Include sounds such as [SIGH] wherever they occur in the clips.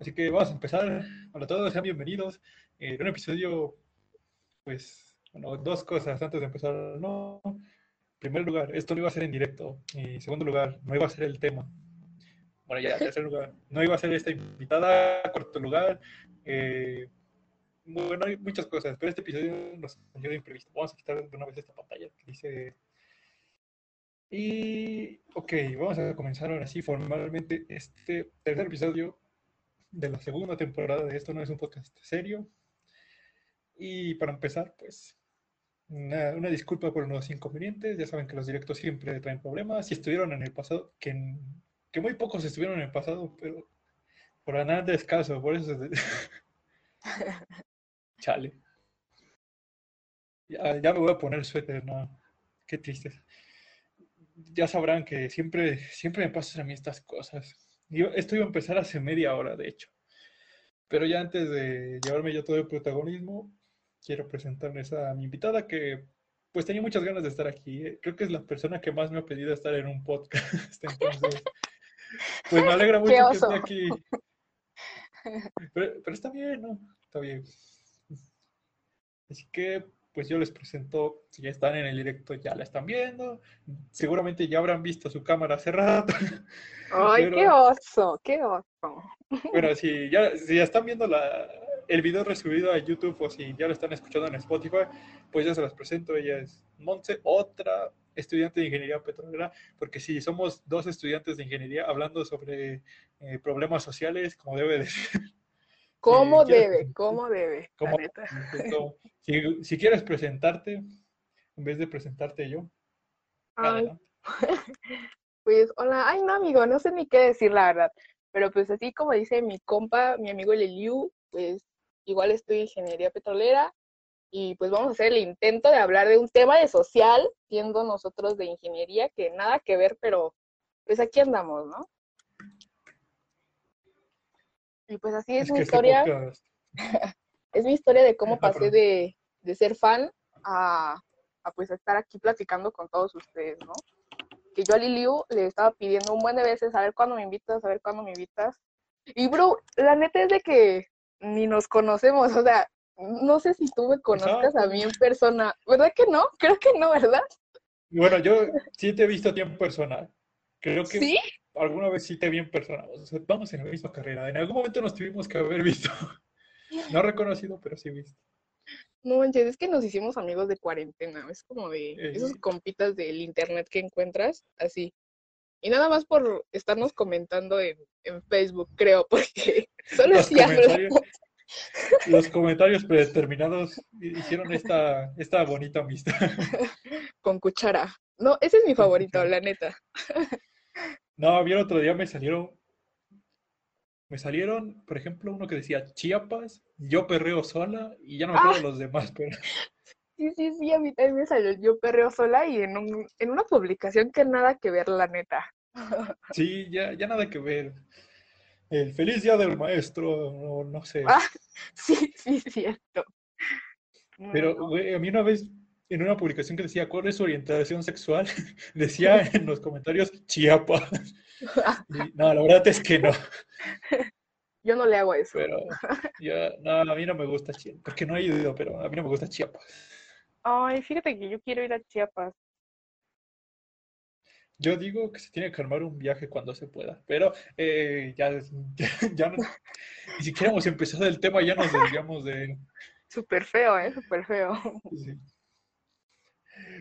Así que vamos a empezar. Hola a todos, sean bienvenidos. Eh, un episodio, pues, bueno, dos cosas antes de empezar. No, en primer lugar, esto no iba a ser en directo. Y en segundo lugar, no iba a ser el tema. Bueno, ya, en tercer lugar, no iba a ser esta invitada. Cuarto lugar, eh, bueno, hay muchas cosas, pero este episodio nos salió de imprevisto. Vamos a quitar de una vez esta pantalla que dice y, ok, vamos a comenzar ahora sí formalmente este tercer episodio de la segunda temporada de Esto no es un podcast serio. Y para empezar, pues, una, disculpa por los inconvenientes. Ya saben que los directos siempre traen problemas. Si estuvieron en el pasado, que, que muy pocos estuvieron en el pasado, pero por nada de escaso, por eso... [LAUGHS] Chale. Ya, ya me voy a poner suéter, no. Qué tristeza ya sabrán que siempre, siempre me pasan a mí estas cosas. Yo, esto iba a empezar hace media hora, de hecho. Pero ya antes de llevarme yo todo el protagonismo, quiero presentarles a mi invitada que pues tenía muchas ganas de estar aquí. ¿eh? Creo que es la persona que más me ha pedido estar en un podcast. [LAUGHS] Entonces, pues me alegra [LAUGHS] mucho que esté aquí. Pero, pero está bien, ¿no? Está bien. Así que pues yo les presento, si ya están en el directo ya la están viendo, seguramente ya habrán visto su cámara hace rato. ¡Ay, qué oso, qué oso! Bueno, si ya, si ya están viendo la, el video resubido a YouTube o si ya lo están escuchando en Spotify, pues ya se las presento. Ella es Montse, otra estudiante de ingeniería petrolera, porque si somos dos estudiantes de ingeniería hablando sobre eh, problemas sociales, como debe ¿Cómo debe? ¿Cómo debe? [LAUGHS] Si, quieres presentarte, en vez de presentarte yo. [LAUGHS] pues hola, ay no amigo, no sé ni qué decir la verdad, pero pues así como dice mi compa, mi amigo Leliu, pues igual estoy en ingeniería petrolera y pues vamos a hacer el intento de hablar de un tema de social, siendo nosotros de ingeniería, que nada que ver, pero pues aquí andamos, ¿no? Y pues así es, mi este historia. [LAUGHS] es mi historia de cómo pasé de, ser fan a, pues estar aquí platicando con todos ustedes, ¿no? Que yo a Liliu le estaba pidiendo un buen de veces a ver cuándo me invitas, a ver cuándo me invitas. Y bro, la neta es de que ni nos conocemos, o sea, no sé si tú me conozcas a mí en persona, ¿verdad que no? Creo que no, ¿verdad? Bueno, yo sí te he visto a ti en persona. Creo que ¿Sí? Alguna vez sí te vi en persona. vamos en la misma carrera. En algún momento nos tuvimos que haber visto. [LAUGHS] No reconocido, pero sí visto. No manches, es que nos hicimos amigos de cuarentena. Es como de esos compitas del internet que encuentras, así. Y nada más por estarnos comentando en, Facebook, creo, [LAUGHS] porque solo así Los comentarios predeterminados hicieron esta, esta bonita amistad. [LAUGHS] Con cuchara. No, ese es mi favorito, la neta. No, a el otro día me salieron, me salieron, por ejemplo, uno que decía Chiapas, yo perreo sola, y ya no me acuerdo ah. los demás, pero... [LAUGHS] Sí, sí, sí, a mí también me salió yo perreo sola y en, un, en una publicación que nada que ver, la neta. [LAUGHS] Sí, ya, ya nada que ver. El feliz día del maestro, no, no sé. Ah, [LAUGHS] sí, sí, cierto. Pero, güey, a mí una vez en una publicación que decía cuál es su orientación sexual, [LAUGHS] decía en los comentarios Chiapas. [LAUGHS] no, la verdad es que no. Yo no le hago eso. Pero ya, no, a mí no me gusta Chiapas, porque no he ido, pero a mí no me gusta Chiapas. Ay, fíjate que yo quiero ir a Chiapas. Yo digo que se tiene que armar un viaje cuando se pueda, pero eh, ya, [LAUGHS] ya, no, ni siquiera hemos empezado el tema, ya nos desviamos de... Súper feo, ¿eh? Súper feo. Sí.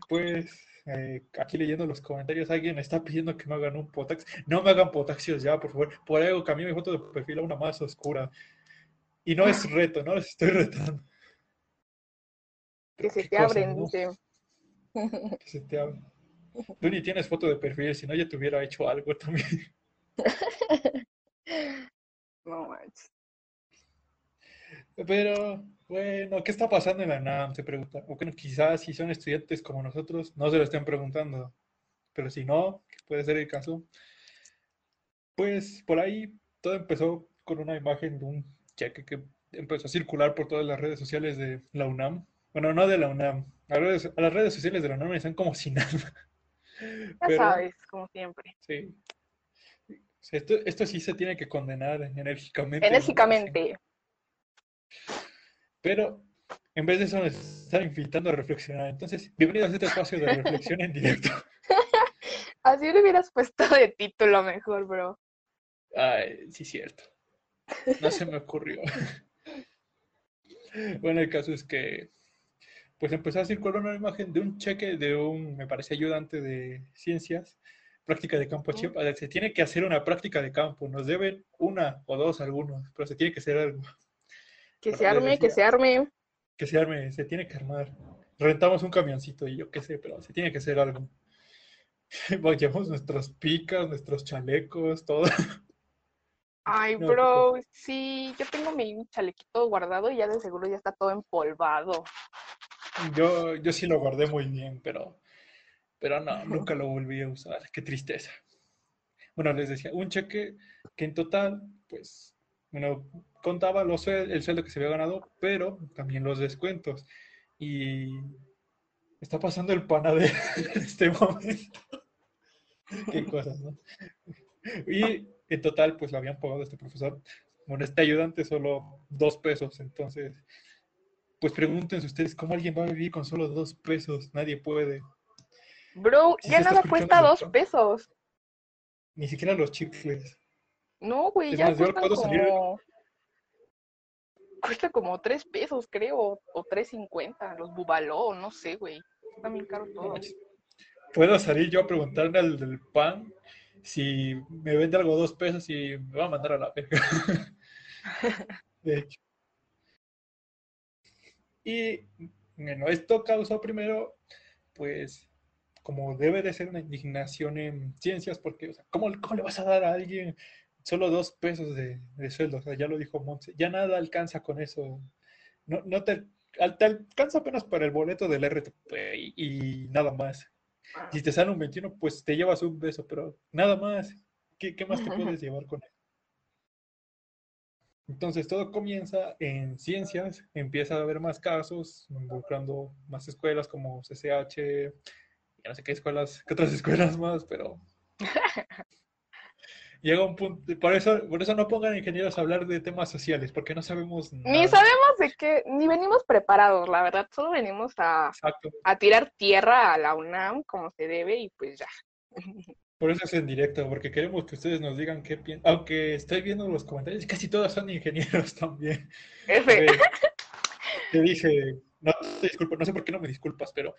Pues eh, aquí leyendo los comentarios, alguien está pidiendo que me hagan un potax. No me hagan potaxios ya, por favor. Por algo cambié mi foto de perfil a una más oscura. Y no es reto, no les estoy retando. Que se te abren, dice. Que se te abren. Tú ni tienes foto de perfil, si no ya te hubiera hecho algo también. [LAUGHS] No manches. Pero, bueno, ¿qué está pasando en la NAM? Se pregunta. O bueno, quizás si son estudiantes como nosotros, no se lo estén preguntando. Pero si no, que puede ser el caso. Pues por ahí todo empezó con una imagen de un cheque que empezó a circular por todas las redes sociales de la UNAM. Bueno, no de la UNAM. A, las redes sociales de la UNAM están como sin [LAUGHS] nada. Ya sabes, como siempre. Sí. esto, esto sí se tiene que condenar enérgicamente. Enérgicamente. Pero en vez de eso nos están invitando a reflexionar. Entonces, bienvenidos a este espacio de reflexión en directo. [LAUGHS] Así le hubieras puesto de título mejor, bro. Ay, sí, cierto. No se me ocurrió. [LAUGHS] bueno, el caso es que pues empezó a circular una imagen de un cheque de un, me parece, ayudante de ciencias, práctica de campo. Se tiene que hacer una práctica de campo. Nos deben una o dos algunos, pero se tiene que hacer algo. Que se arme, que se arme. Que se arme, se tiene que armar. Rentamos un camioncito y yo qué sé, pero se tiene que hacer algo. [LAUGHS] Llevamos nuestras picas, nuestros chalecos, todo. Ay, bro, sí, yo tengo mi chalequito guardado y ya de seguro ya está todo empolvado. Yo, yo sí lo guardé muy bien, pero, pero no, nunca lo volví a usar. Qué tristeza. Bueno, les decía, un cheque que en total, pues, bueno, contaba los, el sueldo que se había ganado, pero también los descuentos. Y está pasando el panadero [LAUGHS] en este momento. Qué cosas, ¿no? Y en total, pues lo habían pagado este profesor. Bueno, este ayudante solo dos pesos. Entonces, pues pregúntense ustedes cómo alguien va a vivir con solo dos pesos. Nadie puede. Bro, ya nada cuesta dos pesos. Ni siquiera los chicles. No, güey, ya cuesta como... Cuesta como tres pesos, creo, o tres cincuenta. Los bubaló, no sé, güey. Está bien caro todo. Puedo salir yo a preguntarle al del pan si me vende algo dos pesos y me va a mandar a la verga. [LAUGHS] de hecho. Y bueno, esto causó primero, pues, como debe de ser una indignación en ciencias, porque, o sea, ¿cómo, le vas a dar a alguien solo dos pesos de, sueldo? O sea, ya lo dijo Montse, ya nada alcanza con eso. No, no te, te alcanza apenas para el boleto del RTP y nada más. Si te sale un 21, pues te llevas un beso, pero nada más. ¿Qué, más te puedes llevar con él? Entonces todo comienza en ciencias, empieza a haber más casos, involucrando más escuelas como CCH, ya no sé qué escuelas, qué otras [LAUGHS] escuelas más, pero [LAUGHS] llega un punto, por eso, por eso no pongan ingenieros a hablar de temas sociales, porque no sabemos nada. Ni sabemos de qué, ni venimos preparados, la verdad, solo venimos a, a tirar tierra a la UNAM como se debe y pues ya. Por eso es en directo, porque queremos que ustedes nos digan qué piensan. Aunque estoy viendo los comentarios, casi todos son ingenieros [LAUGHS] también. F. te dije, no te disculpo, no sé por qué no me disculpas, pero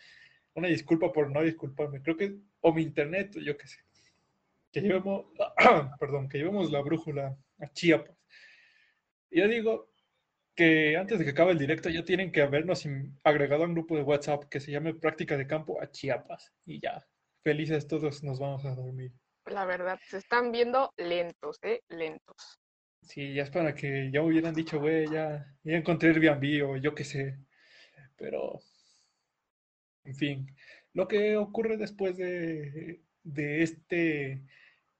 una disculpa por no disculparme. Creo que, o mi internet, yo qué sé que llevemos, [CLEARS THROAT] perdón, que llevemos la brújula a Chiapas. yo digo que antes de que acabe el directo ya tienen que habernos agregado a un grupo de WhatsApp que se llame Práctica de Campo a Chiapas. Y ya, felices todos nos vamos a dormir. La verdad, se están viendo lentos, ¿eh? Lentos. Sí, ya es para que ya hubieran dicho, güey, ya, ya encontré el Airbnb o yo qué sé. Pero, en fin, lo que ocurre después de, de este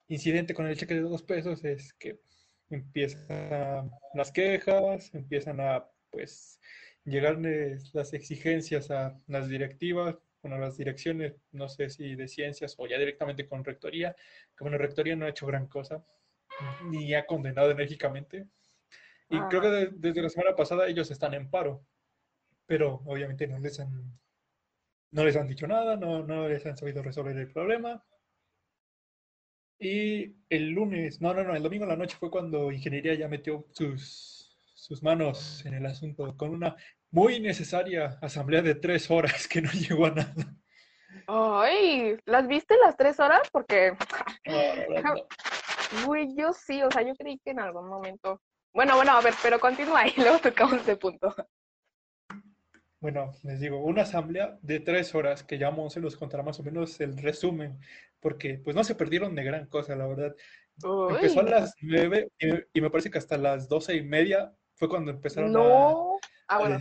incidente con el cheque de dos pesos es que empiezan las quejas, empiezan a pues llegar las exigencias a las directivas, bueno, a las direcciones, no sé si de ciencias o ya directamente con rectoría, que bueno, rectoría no ha hecho gran cosa, ni ha condenado enérgicamente. Y creo que ah. desde la semana pasada ellos están en paro, pero obviamente no les han, no les han dicho nada, no, no les han sabido resolver el problema. Y el lunes, no, no, no, el domingo en la noche fue cuando Ingeniería ya metió sus, sus manos en el asunto con una muy necesaria asamblea de tres horas que no [LAUGHS] llegó a nada. Ay, ¿las viste las tres horas? Porque, [LAUGHS] Uy, yo sí, o sea, yo creí que en algún momento. Bueno, bueno, a ver, pero continúa y luego tocamos ese punto. Bueno, les digo, una asamblea de tres horas que ya se los contará más o menos el resumen porque pues no se perdieron de gran cosa, la verdad. Empezó a las nueve y, me parece que hasta las doce y media fue cuando empezaron no. a... Ah, bueno,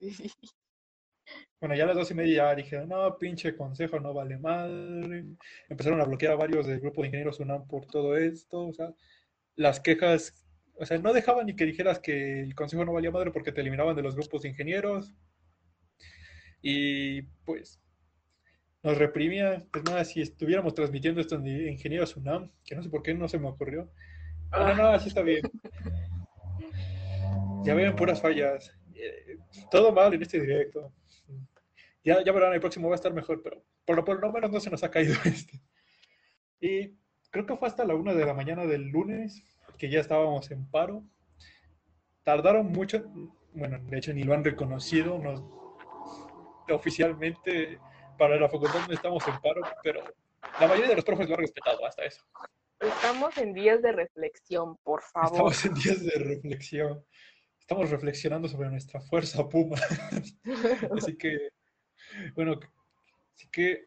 [LAUGHS] Bueno, ya a las doce y media ya dije, no, pinche consejo, no vale madre. Empezaron a bloquear a varios del grupo de ingenieros UNAM por todo esto, o sea, las quejas, o sea, no dejaban ni que dijeras que el consejo no valía madre porque te eliminaban de los grupos de ingenieros. Y pues nos reprimía. Pues nada, si estuviéramos transmitiendo esto en Ingenieros UNAM, que no sé por qué no se me ocurrió. No, no, no, así está bien. Ya ven puras fallas. Eh, todo mal en este directo. Ya, ya verán, el próximo va a estar mejor, pero por lo, por lo menos no se nos ha caído [LAUGHS] este. Y creo que fue hasta la una de la mañana del lunes que ya estábamos en paro. Tardaron mucho, bueno, de hecho ni lo han reconocido oficialmente para la facultad no estamos en paro, pero la mayoría de los profes lo han respetado hasta eso. Estamos en días de reflexión, por favor. Estamos en días de reflexión. Estamos reflexionando sobre nuestra fuerza puma. [LAUGHS] así que, bueno, así que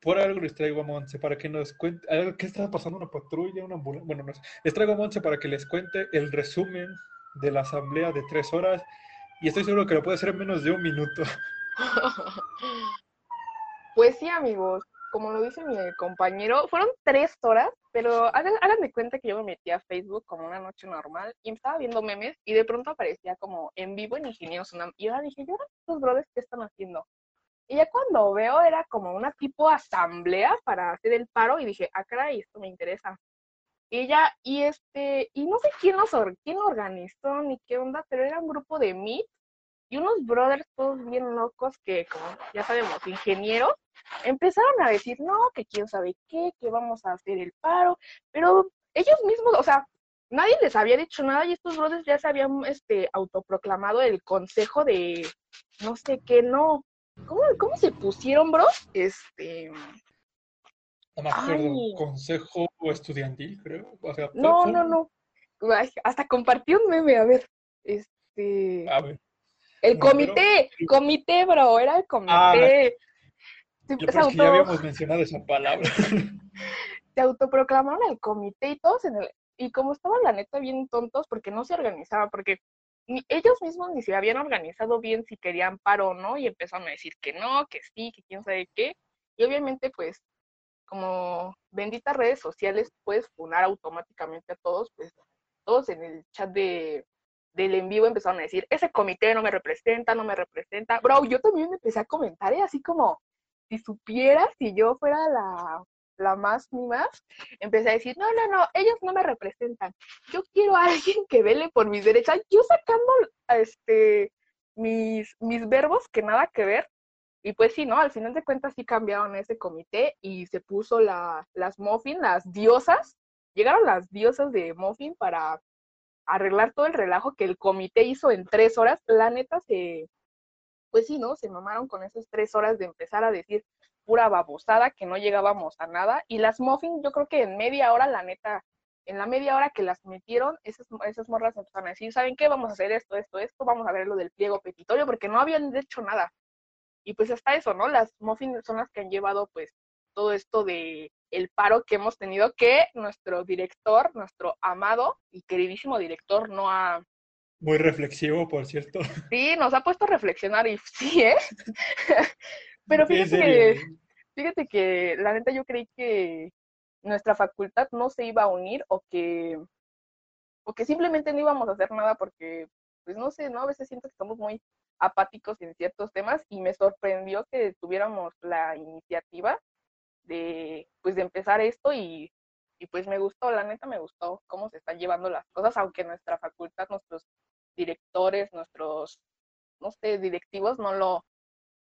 por algo les traigo a Monse para que nos cuente, ¿qué está pasando? ¿Una patrulla? ¿Una ambulancia? Bueno, no sé. Les traigo a Monse para que les cuente el resumen de la asamblea de tres horas y estoy seguro que lo puede hacer en menos de un minuto. [LAUGHS] Pues sí, amigos, como lo dice mi compañero, fueron tres horas, pero háganme cuenta que yo me metí a Facebook como una noche normal y estaba viendo memes y de pronto aparecía como en vivo en Ingenieros Unam. Y yo dije, ¿y ahora estos brothers qué están haciendo? Y ya cuando veo era como una tipo asamblea para hacer el paro y dije, ah, caray, esto me interesa. Y ya, y este, y no sé quién, los, quién lo organizó ni qué onda, pero era un grupo de Meet y unos brothers todos bien locos que, como ya sabemos, ingenieros, empezaron a decir, no, que quién sabe qué, que vamos a hacer el paro, pero ellos mismos, o sea, nadie les había dicho nada y estos brothers ya se habían este, autoproclamado el consejo de no sé qué, no, ¿Cómo, se pusieron, bro? Este. No me acuerdo, consejo estudiantil, creo. no, no, no. hasta compartí un meme, a ver. Este. A ver. El comité, comité, bro, era el comité. Ah, ya habíamos mencionado esa palabra. [LAUGHS] se autoproclamaron el comité y todos en el. Y como estaban la neta bien tontos porque no se organizaban, porque ellos mismos ni se habían organizado bien si querían paro o no, y empezaron a decir que no, que sí, que quién sabe qué. Y obviamente, pues, como benditas redes sociales, puedes funar automáticamente a todos, pues todos en el chat de, del en vivo empezaron a decir, ese comité no me representa, no me representa. Bro, yo también empecé a comentar, ¿eh? así como, si supieras, si yo fuera la la más ni más, empecé a decir, no, no, no, ellos no me representan. Yo quiero a alguien que vele por mis derechas. Yo sacando este mis, mis verbos que nada que ver. Y pues sí, ¿no? Al final de cuentas sí cambiaron ese comité y se puso la, las Muffin, las diosas. Llegaron las diosas de Muffin para arreglar todo el relajo que el comité hizo en tres horas. La neta se, pues sí, ¿no? Se mamaron con esas tres horas de empezar a decir, pura babosada, que no llegábamos a nada. Y las muffins, yo creo que en media hora, la neta, en la media hora que las metieron, esas, esas morras empezaron a decir, ¿saben qué? Vamos a hacer esto, esto, esto, vamos a ver lo del pliego petitorio, porque no habían hecho nada. Y pues hasta eso, ¿no? Las muffins son las que han llevado, pues, todo esto de el paro que hemos tenido, que nuestro director, nuestro amado y queridísimo director no ha... Muy reflexivo, por cierto. Sí, nos ha puesto a reflexionar y sí, ¿eh? [LAUGHS] Pero fíjate que, fíjate que la neta yo creí que nuestra facultad no se iba a unir o que, o que simplemente no íbamos a hacer nada porque, pues no sé, ¿no? A veces siento que estamos muy apáticos en ciertos temas y me sorprendió que tuviéramos la iniciativa de, pues, de empezar esto y, y pues me gustó, la neta me gustó cómo se están llevando las cosas, aunque nuestra facultad, nuestros directores, nuestros, no sé, directivos no lo,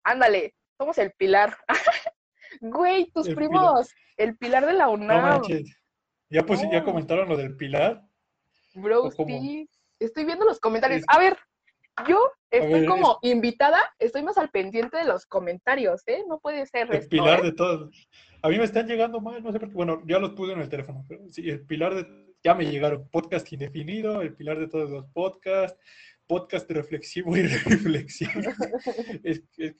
ándale, somos el pilar. [LAUGHS] Güey, tus primos, el pilar de la UNAM. ¿Ya, pues, ¿Ya comentaron lo del pilar? Bro, sí. Estoy viendo los comentarios. A ver, yo estoy como invitada, estoy más al pendiente de los comentarios, ¿eh? No puede ser. El pilar ¿eh? de todos. A mí me están llegando mal, no sé por qué. Bueno, ya los puse en el teléfono, pero sí, el pilar de. Ya me llegaron. Podcast indefinido, el pilar de todos los podcasts, podcast reflexivo y [LAUGHS] reflexivo. es, es,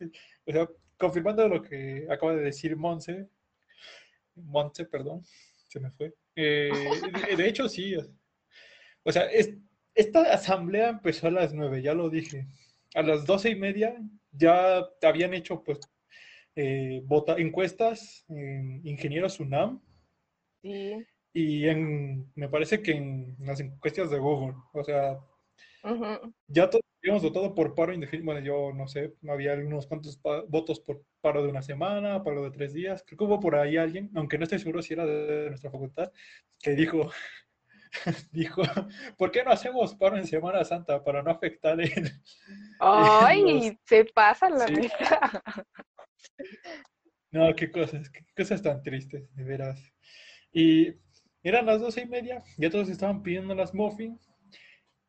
o sea, confirmando lo que acaba de decir Monse, Monse, perdón, se me fue. Eh, de, hecho, sí. O sea, esta asamblea empezó a las nueve, ya lo dije. A las doce y media ya habían hecho, pues, eh, encuestas en Ingenieros UNAM. Sí. Y en, me parece que en las encuestas de Google. O sea, Ya todos habíamos votado por paro indefinido. Bueno, yo no sé, había algunos cuantos votos por paro de una semana, paro de tres días. Creo que hubo por ahí alguien, aunque no estoy seguro si era de nuestra facultad, que dijo, [LAUGHS] dijo, ¿por qué no hacemos paro en Semana Santa para no afectar el... ¡Ay! Se pasa la sí. [LAUGHS] No, qué cosas, qué cosas tan tristes, de veras. Y eran las doce y media, ya todos estaban pidiendo las muffins,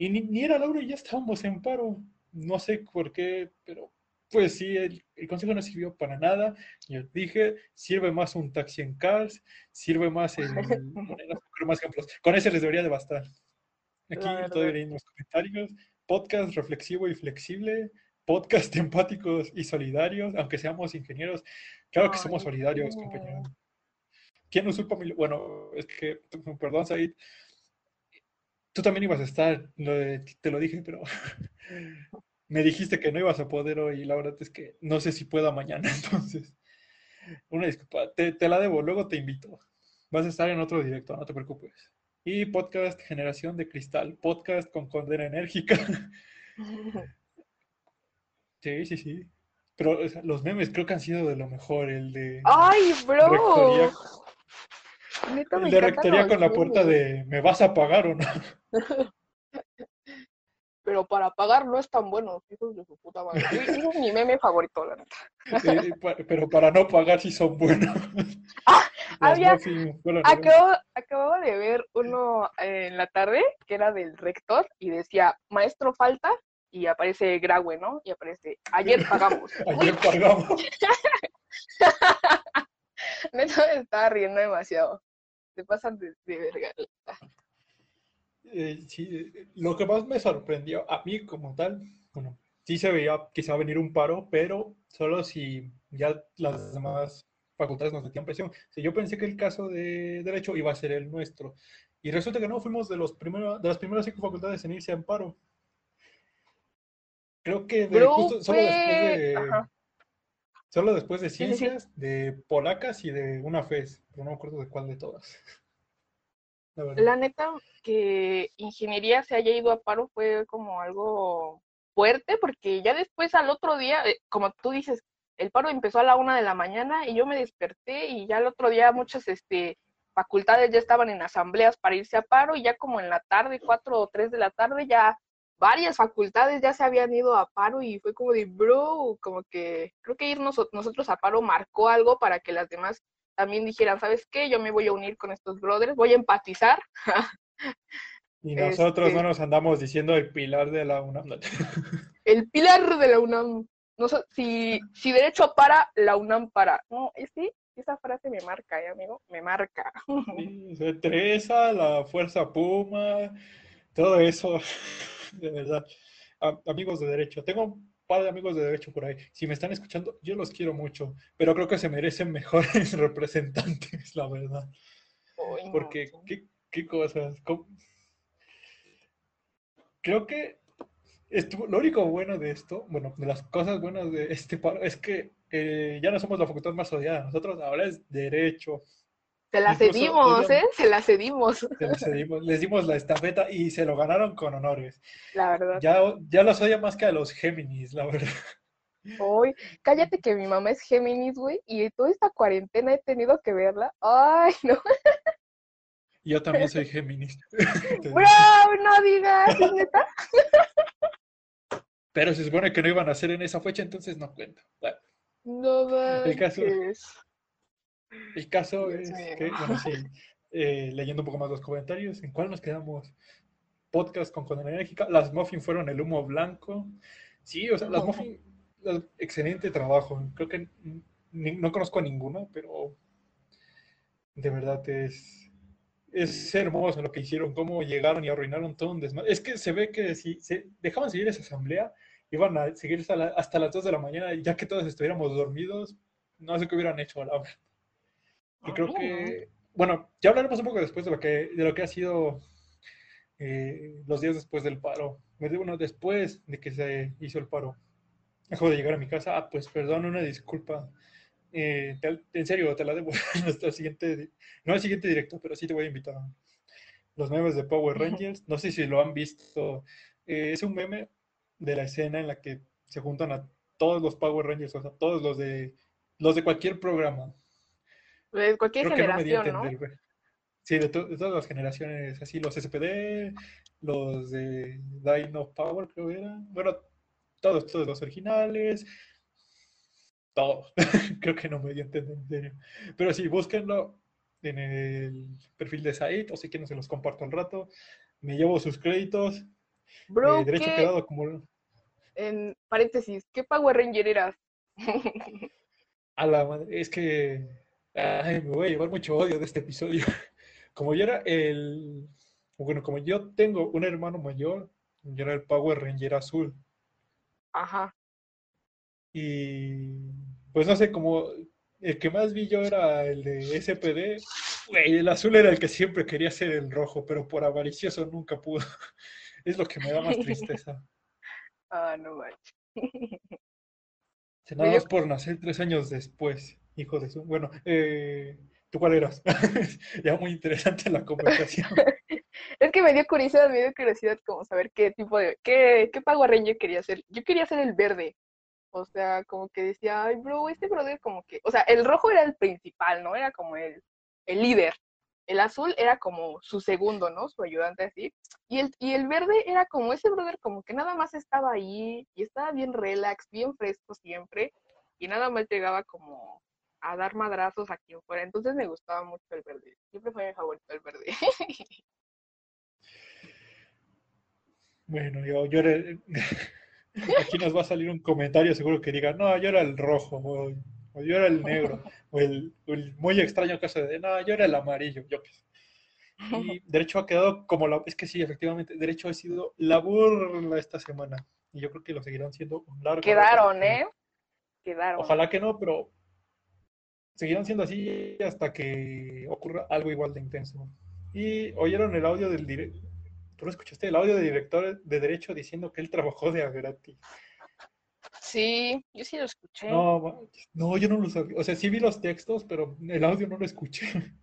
y ni, era Laura y ya estábamos en paro. No sé por qué, pero pues sí, el, consejo no sirvió para nada. Yo dije, sirve más un taxi en cars, sirve más [LAUGHS] el... más ejemplos. Con ese les debería de bastar. Aquí todavía en los comentarios. Podcast reflexivo y flexible. Podcast [LAUGHS] empáticos y solidarios, aunque seamos ingenieros. Claro que somos solidarios, compañeros. ¿Quién supo mi... Bueno, es que, perdón, Said. Tú también ibas a estar, te lo dije, pero [LAUGHS] me dijiste que no ibas a poder hoy y la verdad es que no sé si pueda mañana, [LAUGHS] entonces, una disculpa, te, te la debo, luego te invito. Vas a estar en otro directo, no te preocupes. Y podcast Generación de Cristal, podcast con condena enérgica. [LAUGHS] Sí, sí, sí. Pero los memes creo que han sido de lo mejor, el de... ¡Ay, bro! el de rectoría con la puerta de ¿me vas a pagar o no? Pero para pagar no es tan bueno, hijos de su puta madre. [LAUGHS] Es mi meme favorito, la neta. pero para no pagar sí son buenos. [LAUGHS] Ah, había, acabo, acababa de ver uno en la tarde que era del rector y decía, maestro falta, y aparece Graue, ¿no? Y aparece, ayer [LAUGHS] pagamos. ayer pagamos. Neta me estaba riendo demasiado. Se pasan de, verga. Eh, sí, lo que más me sorprendió a mí como tal, bueno, sí se veía a venir un paro, pero solo si ya las demás facultades nos metían presión. Si yo pensé que el caso de Derecho iba a ser el nuestro. Y resulta que no, fuimos de, los primeros, de las primeras cinco facultades en irse a paro. Creo que justo, solo después de... Solo después de ciencias, de polacas y de una FES, pero no me acuerdo de cuál de todas. [LAUGHS] La, neta, que ingeniería se haya ido a paro fue como algo fuerte, porque ya después al otro día, eh, como tú dices, el paro empezó a la una de la mañana y yo me desperté y ya el otro día muchas este, facultades ya estaban en asambleas para irse a paro y ya como en la tarde, cuatro o tres de la tarde, ya varias facultades ya se habían ido a paro y fue como de, bro, como que creo que irnos nosotros a paro marcó algo para que las demás también dijeran, ¿sabes qué? Yo me voy a unir con estos brothers, voy a empatizar. [LAUGHS] y nosotros no este nos andamos diciendo el pilar de la UNAM. [LAUGHS] el pilar de la UNAM. No, si, si derecho para, la UNAM para. No, sí, esa frase me marca, ¿eh, amigo? Me marca. [LAUGHS] Sí, Teresa, la Fuerza Puma, todo eso de verdad. amigos de derecho, tengo par de amigos de derecho por ahí. Si me están escuchando, yo los quiero mucho, pero creo que se merecen mejores [LAUGHS] representantes, la verdad. Porque, ¿qué, qué cosas? Creo que estuvo, lo único bueno de esto, bueno, de las cosas buenas de este paro, es que eh, ya no somos la facultad más odiada. Nosotros ahora es derecho, se la cedimos, ¿eh? Se la cedimos. Se la cedimos. Les dimos la estafeta y se lo ganaron con honores. La verdad. Ya, ya los odia más que a los Géminis, la verdad. Uy, cállate que mi mamá es Géminis, güey, y toda esta cuarentena he tenido que verla. Ay, no. [LAUGHS] Yo también soy Géminis. [LAUGHS] Bro, no digas, ¿neta? Pero se supone que no iban a hacer en esa fecha, entonces no cuento. No va. El caso, el caso es que, bueno, sí, eh, leyendo un poco más los comentarios, ¿en cuál nos quedamos? Podcast con condena enérgica. Las Muffin fueron el humo blanco. Sí, o sea, las Muffin, excelente trabajo. Creo que no conozco a ninguno, pero de verdad es, es hermoso lo que hicieron, cómo llegaron y arruinaron todo un desmadre. Es que se ve que si se dejaban seguir esa asamblea, iban a seguir hasta, hasta las 2 de la mañana, ya que todos estuviéramos dormidos, no sé qué hubieran hecho, la verdad. Y creo que, bueno, ya hablaremos un poco después de lo que, de lo que ha sido eh, los días después del paro. Bueno, después de que se hizo el paro. Acabo de llegar a mi casa. Ah, pues perdón, una disculpa. Eh, en serio, te la debo [LAUGHS] nuestro siguiente, no el siguiente directo, pero sí te voy a invitar. Los memes de Power Rangers, no sé si lo han visto Eh, es un meme de la escena en la que se juntan a todos los Power Rangers, o sea, todos los de los de cualquier programa. De cualquier generación, no, Sí, de, todas las generaciones, así, los SPD, los de Dino Power, creo que eran. Bueno, todos, todos los originales, todos. [LAUGHS] creo que no me dio a entender en serio. Pero sí, búsquenlo en el perfil de Said, o si quieren se los comparto al rato. Me llevo sus créditos. Bro, eh, derecho quedado como... En paréntesis, ¿qué Power Ranger eras? [LAUGHS] a la madre, es que... Ay, me voy a llevar mucho odio de este episodio. [LAUGHS] Como yo era el... Bueno, como yo tengo un hermano mayor, yo era el Power Ranger azul. Ajá. Y pues no sé, como el que más vi yo era el de SPD. el azul era el que siempre quería ser el rojo, pero por avaricioso nunca pudo. [LAUGHS] Es lo que me da más tristeza. [LAUGHS] ah, no manches. Se nada más por nacer tres años después, hijo de su. Bueno, eh, ¿tú cuál eras? [LAUGHS] ya muy interesante la conversación. [LAUGHS] es que me dio curiosidad, me dio curiosidad como saber qué tipo de. ¿Qué, qué Power Ranger quería ser? Yo quería ser el verde. O sea, como que decía, ay, bro, este brother como que, o sea, el rojo era el principal, ¿no? Era como el, el líder. El azul era como su segundo, ¿no? Su ayudante así. Y el, y el verde era como ese brother como que nada más estaba ahí y estaba bien relax, bien fresco siempre. Y nada más llegaba como a dar madrazos aquí afuera. Entonces me gustaba mucho el verde. Siempre fue mi favorito el verde. [LAUGHS] bueno, yo, yo era, [LAUGHS] Aquí nos va a salir un comentario seguro que diga, no, yo era el rojo, o, yo era el negro, o el, muy extraño caso de, no, yo era el amarillo, yo qué sé. Y derecho ha quedado como la, es que sí, efectivamente, derecho ha sido la burla esta semana. Y yo creo que lo seguirán siendo un largo. Quedaron, ¿eh? Quedaron. Ojalá que no, pero seguirán siendo así hasta que ocurra algo igual de intenso. Y oyeron el audio del directo ¿Tú lo escuchaste? El audio del director de Derecho diciendo que él trabajó de a gratis. Sí, yo sí lo escuché. No, no, yo no lo sabía. O sea, sí vi los textos, pero el audio no lo escuché. [LAUGHS]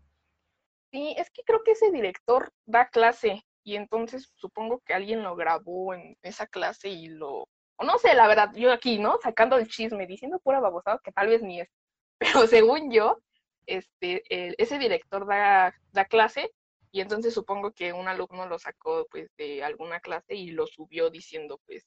Sí, es que creo que ese director da clase y entonces supongo que alguien lo grabó en esa clase y lo... O no sé, la verdad, yo aquí, ¿no? Sacando el chisme, diciendo pura babosada que tal vez ni es. Pero según yo, este, ese director da, da clase y entonces supongo que un alumno lo sacó pues de alguna clase y lo subió diciendo pues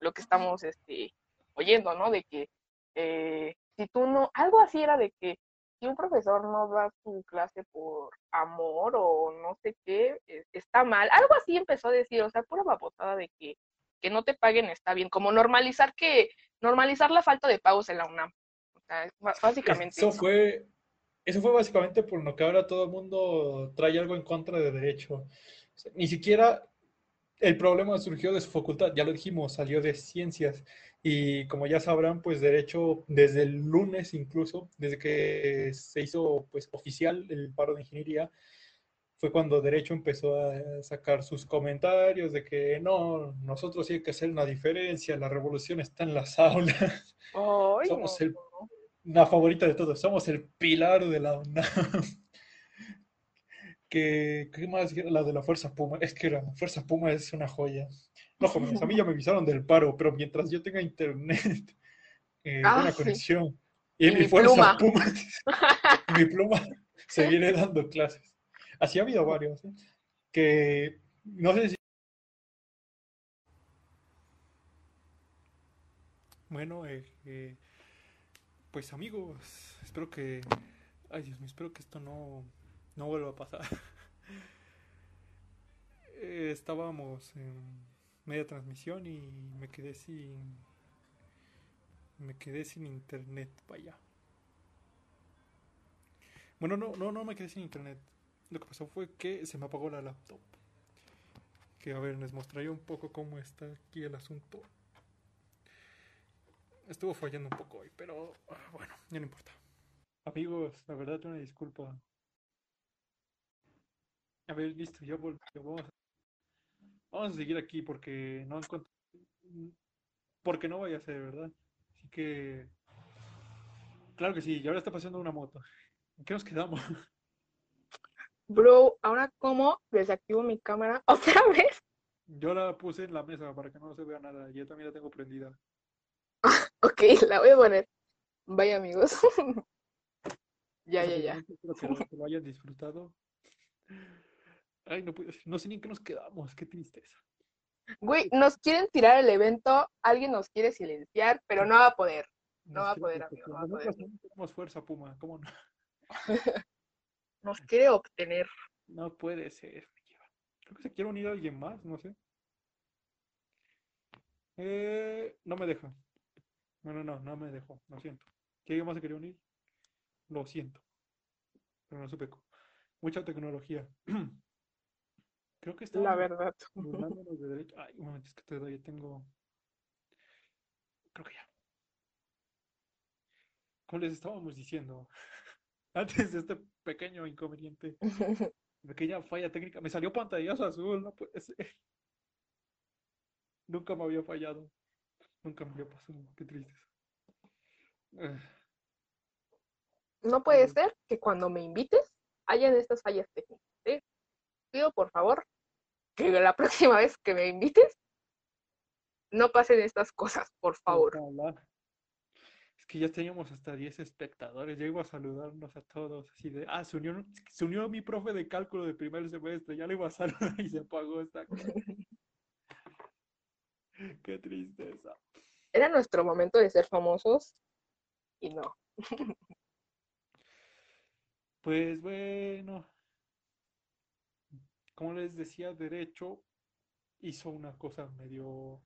lo que estamos este, oyendo, ¿no? De que eh, si tú no, algo así era de que si un profesor no da su clase por amor o no sé qué, e, está mal. Algo así empezó a decir, o sea, pura babotada de que, que no te paguen está bien, como normalizar que, normalizar la falta de pagos en la UNAM. Sea, básicamente. Eso fue, eso fue básicamente por lo que ahora todo el mundo trae algo en contra de derecho. Ni siquiera el problema surgió de su facultad, ya lo dijimos, salió de ciencias. Y como ya sabrán, pues derecho desde el lunes incluso, desde que se hizo pues oficial el paro de ingeniería, fue cuando derecho empezó a sacar sus comentarios de que no, nosotros sí hay que hacer una diferencia, la revolución está en las aulas. Somos el la favorita de todos, somos el pilar de la UNAM. [LAUGHS] ¿Qué, ¿Qué más? La de la Fuerza Puma. Es que la Fuerza Puma es una joya. No, jóvenes, a mí ya me avisaron del paro, pero mientras yo tenga internet, [LAUGHS] eh, ah, buena conexión, y, mi, Fuerza Puma, [LAUGHS] mi pluma, seguiré dando clases. Así ha habido varios, ¿eh? que no sé si... Bueno, eh, eh pues amigos, espero que... Ay Dios mío, espero que esto no, no vuelva a pasar. [LAUGHS] Eh, estábamos en media transmisión y me quedé sin... Me quedé sin internet, vaya. Bueno, no, no, no me quedé sin internet. Lo que pasó fue que se me apagó la laptop. Que a ver, les mostraré un poco cómo está aquí el asunto estuvo fallando un poco hoy, pero ah, bueno, ya no importa. Amigos, la verdad, una disculpa. A ver, listo, ya volvemos. Vamos a seguir aquí porque no encuentro. Porque no vaya a ser, ¿verdad? Así que. Claro que sí, y ahora está pasando una moto. ¿En qué nos quedamos? [LAUGHS] Bro, ahora cómo desactivo mi cámara [LAUGHS] otra vez. Yo la puse en la mesa para que no se vea nada. Yo también la tengo prendida. Ok, [LAUGHS] la voy a poner. Vaya amigos. [LAUGHS] ya, ya, ya. Espero que lo, hayan disfrutado. Ay, no, no sé ni en qué nos quedamos. Qué tristeza. Güey, nos quieren tirar el evento, alguien nos quiere silenciar, pero no va a poder. No va a poder, amigo. No va a poder. tenemos fuerza, Puma, ¿cómo no? [LAUGHS] nos quiere obtener. No puede ser. Creo que se quiere unir a alguien más, no sé. Eh, no me deja. Bueno, no, no me dejó, lo siento. ¿Qué más se quería unir? Lo siento. Pero no supe. Mucha tecnología. [CLEARS THROAT] Creo que está. La verdad. [LAUGHS] De derecho. Ay, un momento, es que todavía tengo. Creo que ya. Como les estábamos diciendo, [LAUGHS] antes de este pequeño inconveniente, [LAUGHS] pequeña falla técnica, me salió pantallazo azul, no puede ser. Nunca me había fallado. Nunca me había pasado. Qué triste. No puede ser que cuando me invites hayan estas fallas técnicas. ¿eh? Pido por favor que la [LAUGHS] próxima vez que me invites no pasen estas cosas, por favor que ya teníamos hasta 10 espectadores, ya iba a saludarnos a todos, así de, ah, se unió, se unió mi profe de cálculo de primer semestre, ya le iba a saludar y se apagó esta [LAUGHS] [LAUGHS] Qué tristeza. Era nuestro momento de ser famosos y no. Pues bueno, como les decía, Derecho hizo una cosa medio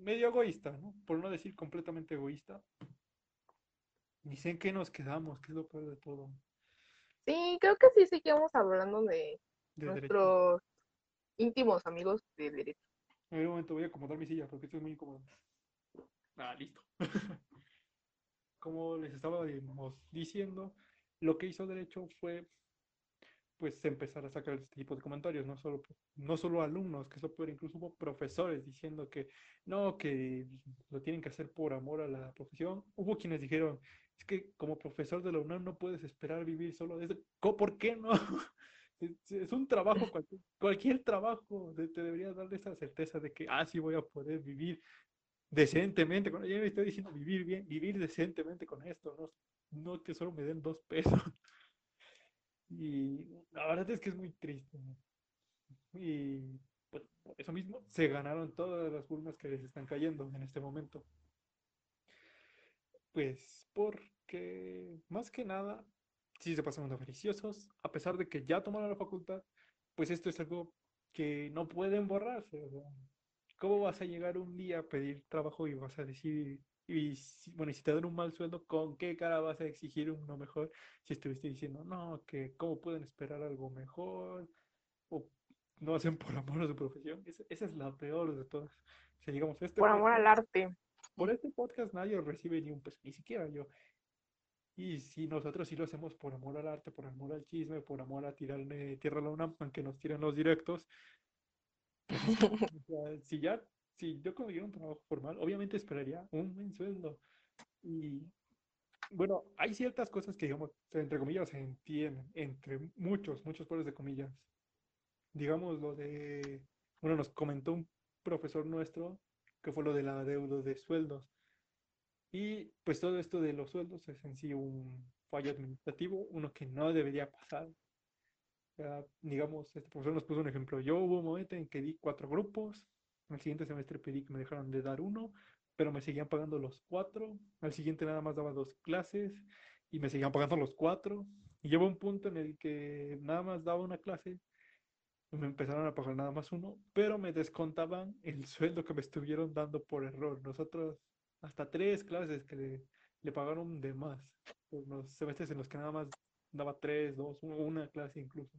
medio egoísta, ¿no? Por no decir completamente egoísta. Ni sé en qué nos quedamos, que es lo peor de todo. Sí, creo que sí seguimos hablando de, nuestros íntimos amigos de derecho. En un momento voy a acomodar mi silla porque esto es muy incómodo. Ah, listo. [LAUGHS] Como les estaba diciendo, lo que hizo derecho fue pues empezar a sacar este tipo de comentarios, no solo, no solo alumnos, que eso puede incluso hubo profesores diciendo que no, que lo tienen que hacer por amor a la profesión. Hubo quienes dijeron, es que como profesor de la UNAM no puedes esperar vivir solo de eso. ¿Por qué no? [LAUGHS] Es, un trabajo, cualquier, trabajo te, debería dar esa certeza de que, ah, sí voy a poder vivir decentemente. Con, yo me estoy diciendo vivir bien, vivir decentemente con esto, no, no que solo me den dos pesos. [LAUGHS] Y la verdad es que es muy triste. Y pues por eso mismo se ganaron todas las urnas que les están cayendo en este momento. Pues porque más que nada, si se pasan avariciosos, a pesar de que ya tomaron la facultad, pues esto es algo que no pueden borrarse. ¿Cómo vas a llegar un día a pedir trabajo y vas a decir, y bueno, si te dan un mal sueldo, ¿con qué cara vas a exigir uno mejor? Si estuviste diciendo, no, que cómo pueden esperar algo mejor, o no hacen por amor a su profesión. Esa, es la peor de todas. O digamos, este por amor al arte. Por este podcast nadie recibe ni un peso, ni siquiera yo. Y si nosotros sí lo hacemos por amor al arte, por amor al chisme, por amor a tirarle tierra a la UNAM, aunque nos tiren los directos, si ya si yo consiguiera un trabajo formal, obviamente esperaría un buen sueldo. Y bueno, hay ciertas cosas que, digamos, entre comillas, se entienden, entre muchos, muchos pares de comillas. Digamos lo de, bueno, nos comentó un profesor nuestro que fue lo de la deuda de sueldos. Y pues todo esto de los sueldos es en sí un fallo administrativo, uno que no debería pasar. digamos, este profesor nos puso un ejemplo. Yo hubo un momento en que di cuatro grupos, al siguiente semestre pedí que me dejaran de dar uno, pero me seguían pagando los cuatro. Al siguiente nada más daba dos clases y me seguían pagando los cuatro. Y llegó un punto en el que nada más daba una clase y me empezaron a pagar nada más uno, pero me descontaban el sueldo que me estuvieron dando por error. Nosotros, hasta tres clases que le, pagaron de más. Por los semestres en los que nada más daba tres, dos, una clase incluso.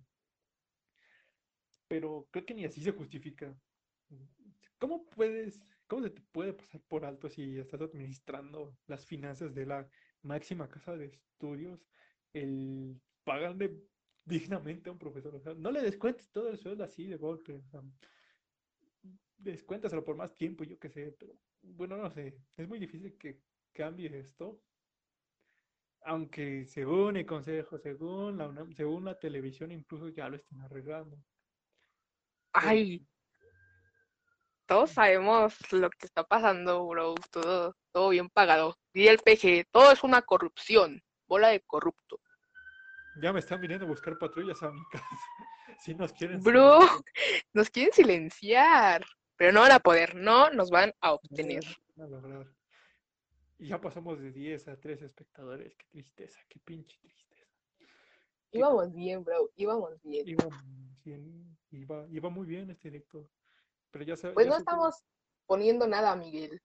Pero creo que ni así se justifica. ¿Cómo puedes, cómo se te puede pasar por alto si estás administrando las finanzas de la máxima casa de estudios, el pagarle dignamente a un profesor? O sea, no le descuentes todo el sueldo así de golpe. O sea, descuéntaselo por más tiempo, yo qué sé, pero bueno, no sé, es muy difícil que cambie esto. Aunque según el consejo, según la, según la televisión, incluso ya lo están arreglando. Ay, todos sabemos lo que está pasando, bro. Todo, todo bien pagado. Y el PG, todo es una corrupción. Bola de corrupto. Ya me están viniendo a buscar patrullas a mi [LAUGHS] casa. Si nos quieren. Bro, nos quieren silenciar. Pero no van a poder, no nos van a obtener. Y ya pasamos de 10 a 3 espectadores. Qué tristeza, qué pinche tristeza. Íbamos bien, bro, íbamos bien. Iba, iba muy bien este directo. Pero ya Pues no estamos poniendo nada, Miguel.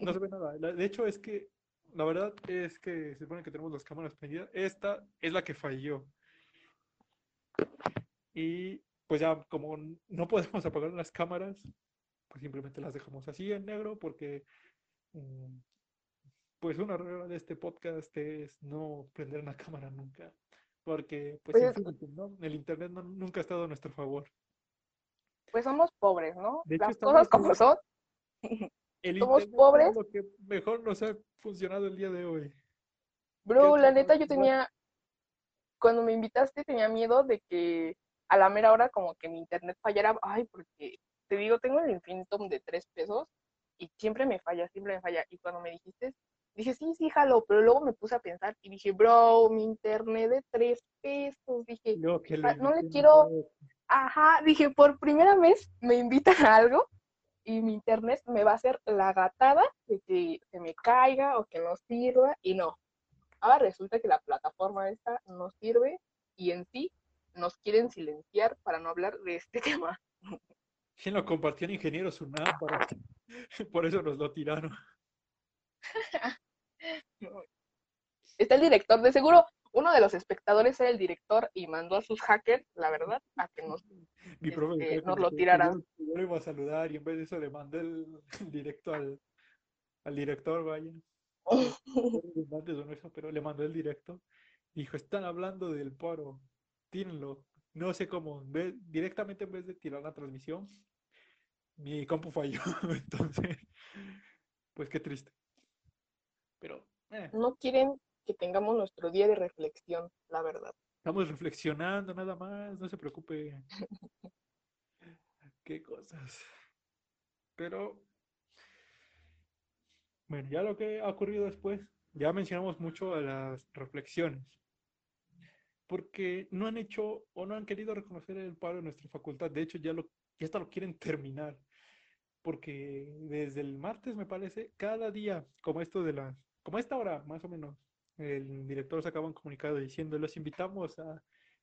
No se ve [LAUGHS] nada. De hecho, es que la verdad es que se supone que tenemos las cámaras prendidas. Esta es la que falló. Y pues ya como no podemos [LAUGHS] apagar las cámaras, pues simplemente las dejamos así en negro porque mm, pues una regla de este podcast es no prender una [LAUGHS] cámara nunca. Porque pues, pues el internet nunca ha estado a nuestro favor. Pues somos pobres, ¿no? Las cosas como son. [LAUGHS] El somos pobres. Es lo que mejor nos ha funcionado el día de hoy. Bro, la neta yo tenía, cuando me invitaste tenía miedo de que a la mera hora como que mi internet fallara. Ay, porque te digo, tengo el infinitum de tres pesos y siempre me falla, siempre me falla. Y cuando me dijiste, dije, sí, sí, jalo, pero luego me puse a pensar y dije, bro, mi internet de tres pesos. Dije, no, ah, no le quiero, ajá, dije, por primera vez me invitan a algo y mi internet me va a hacer la gatada de que se me caiga o que no sirva y no. Ahora resulta que la plataforma esta no sirve y en sí nos quieren silenciar para no hablar de este [LAUGHS] tema. ¿Quién lo compartió en Ingeniero Sunam? [LAUGHS] Por eso nos lo tiraron. [LAUGHS] Está el director, de seguro uno de los espectadores era el director y mandó a sus hackers, la verdad, a que nos, este, nos lo tiraran. Yo, lo iba a saludar y en vez de eso le mandé el, directo al, al director, vaya. pero le mandó el directo. Dijo, están hablando del paro, tírenlo. No sé cómo, directamente en vez de tirar la transmisión, mi campo falló. [LAUGHS] Entonces, pues qué triste. Pero... Eh. No quieren que tengamos nuestro día de reflexión, la verdad. Estamos reflexionando nada más, no se preocupe. [LAUGHS] Qué cosas. Pero, bueno, ya lo que ha ocurrido después, ya mencionamos mucho a las reflexiones. Porque no han hecho o no han querido reconocer el paro en nuestra facultad. De hecho, ya, lo, ya hasta lo quieren [LAUGHS] terminar. Porque desde el martes, me parece, cada día, como esto de la, como esta hora, más o menos, el director sacaba un comunicado diciendo, los invitamos a,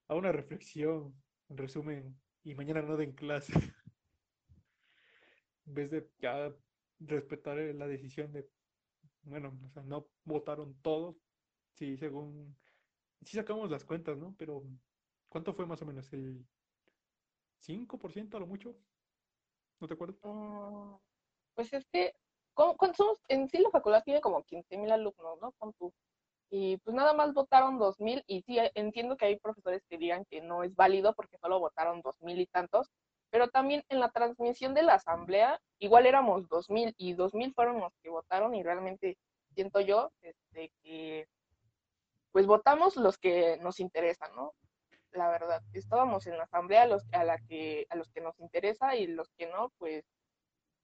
una reflexión, en resumen, y mañana no den clase. [LAUGHS] en vez de ya respetar la decisión de, bueno, o sea, no votaron todos, sí, según, sí sacamos las cuentas, ¿no? Pero, ¿cuánto fue más o menos? ¿El 5% a lo mucho? ¿No te acuerdas? Mm, pues es que, somos? En sí la facultad tiene como 15 mil alumnos, ¿no? Con y pues nada más votaron 2.000 y sí, entiendo que hay profesores que digan que no es válido porque solo votaron 2.000 y tantos, pero también en la transmisión de la asamblea igual éramos 2.000 y 2.000 fueron los que votaron y realmente siento yo este, que pues votamos los que nos interesan, ¿no? La verdad, estábamos en la asamblea los, a, la que, a los que nos interesa y los que no, pues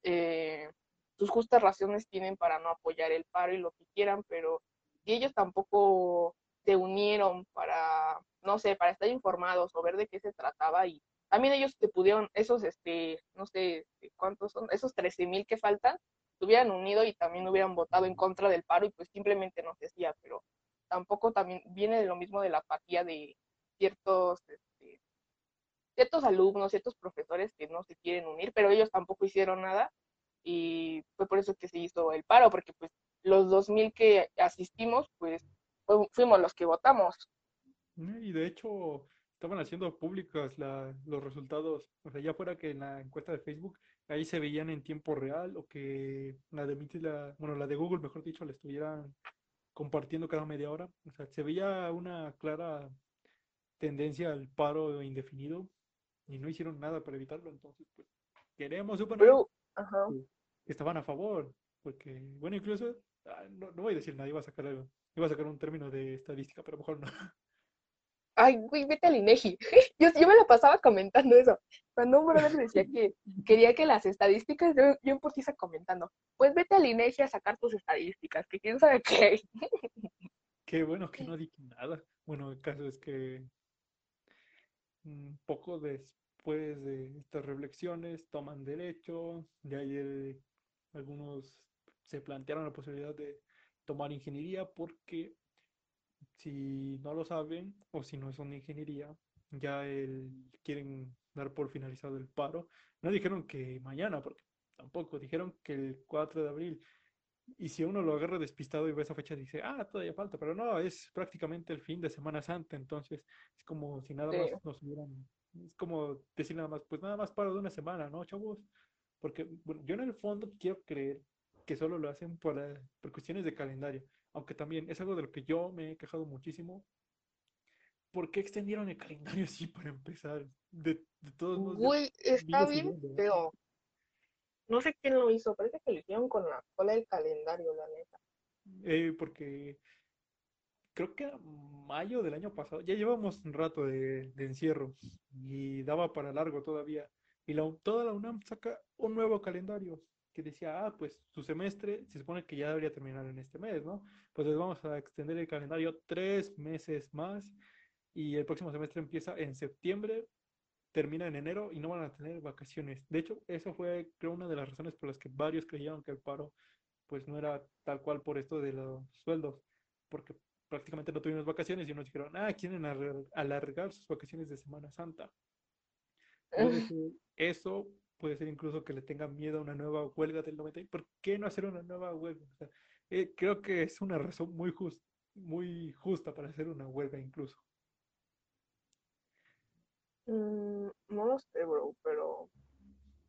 eh, sus justas razones tienen para no apoyar el paro y lo que quieran, pero y ellos tampoco se unieron para, no sé, para estar informados o ver de qué se trataba y también ellos se pudieron, esos, este, no sé este, cuántos son, esos 13 mil que faltan, se hubieran unido y también hubieran votado en contra del paro y pues simplemente no se hacía, pero tampoco también viene de lo mismo de la apatía de ciertos, este, ciertos alumnos, ciertos profesores que no se quieren unir, pero ellos tampoco hicieron nada y fue por eso que se hizo el paro, porque pues los 2.000 que asistimos, pues fuimos los que votamos. Y de hecho, estaban haciendo públicas los resultados, o sea, ya fuera que en la encuesta de Facebook, ahí se veían en tiempo real o que la de la, bueno, la de Google, mejor dicho, la estuvieran compartiendo cada media hora. O sea, se veía una clara tendencia al paro indefinido y no hicieron nada para evitarlo. Entonces, pues, queremos suponer que estaban a favor, porque, bueno, incluso Ah, no, no, voy a decir nada, iba a sacar algo. Iba a sacar un término de estadística, pero mejor no. [LAUGHS] ay, güey, vete al INEGI. [LAUGHS] Yo, yo me la pasaba comentando eso. Cuando un brother decía que quería que las estadísticas, yo, yo en Portiza comentando, pues vete al INEGI a sacar tus estadísticas, que quién sabe qué. Qué bueno que [LAUGHS] no dije nada. Bueno, el caso es que un poco después de estas reflexiones toman derecho, de ahí algunos se plantearon la posibilidad de tomar ingeniería porque si no lo saben o si no es una ingeniería, ya el, quieren dar por finalizado el paro. No dijeron que mañana, porque tampoco, dijeron que el 4 de abril. Y si uno lo agarra despistado y ve esa fecha, dice, ah, todavía falta, pero no, es prácticamente el fin de Semana Santa, entonces es como si nada más nos hubieran, es como decir nada más, pues nada más paro de una semana, ¿no, chavos? Porque bueno, yo en el fondo quiero creer que solo lo hacen por, por cuestiones de calendario, aunque también es algo de lo que yo me he quejado muchísimo, ¿por qué extendieron el calendario así [LAUGHS] para empezar? De, todos modos. Güey, está bien pero No sé quién lo hizo, parece que lo hicieron con la cola del calendario, la neta. Eh, porque creo que era mayo del año pasado, ya llevamos un rato de, encierro y daba para largo todavía. Y la, toda la UNAM saca un nuevo calendario que decía, ah, pues su semestre se supone que ya debería terminar en este mes, ¿no? Pues les vamos a extender el calendario tres meses más y el próximo semestre empieza en septiembre, termina en enero y no van a tener vacaciones. De hecho, eso fue, creo, una de las razones por las que varios creyeron que el paro pues no era tal cual por esto de los sueldos, porque prácticamente no tuvimos vacaciones y unos dijeron, ah, quieren alargar sus vacaciones de Semana Santa. eso puede ser incluso que le tengan miedo a una nueva huelga del 90. ¿Por qué no hacer una nueva huelga? Eh, creo que es una razón muy, muy justa para hacer una huelga incluso. Mm, no lo sé, bro, pero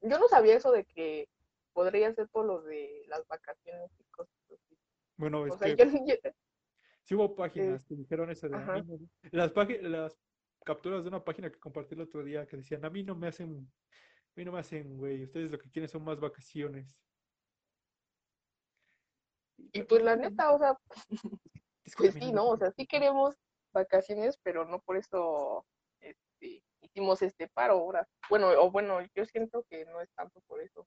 yo no sabía eso de que podría ser por lo de las vacaciones y cosas así. Bueno, es que sí hubo páginas que dijeron eso de las, las capturas de una página que compartí el otro día que decían, a mí no me hacen, mí no me hacen, güey, ustedes lo que quieren son más vacaciones. Y pues la neta, o sea, [LAUGHS] pues sí, ¿no? O sea, sí queremos vacaciones, pero no por eso este, hicimos este paro ahora. Bueno, o bueno, yo siento que no es tanto por eso.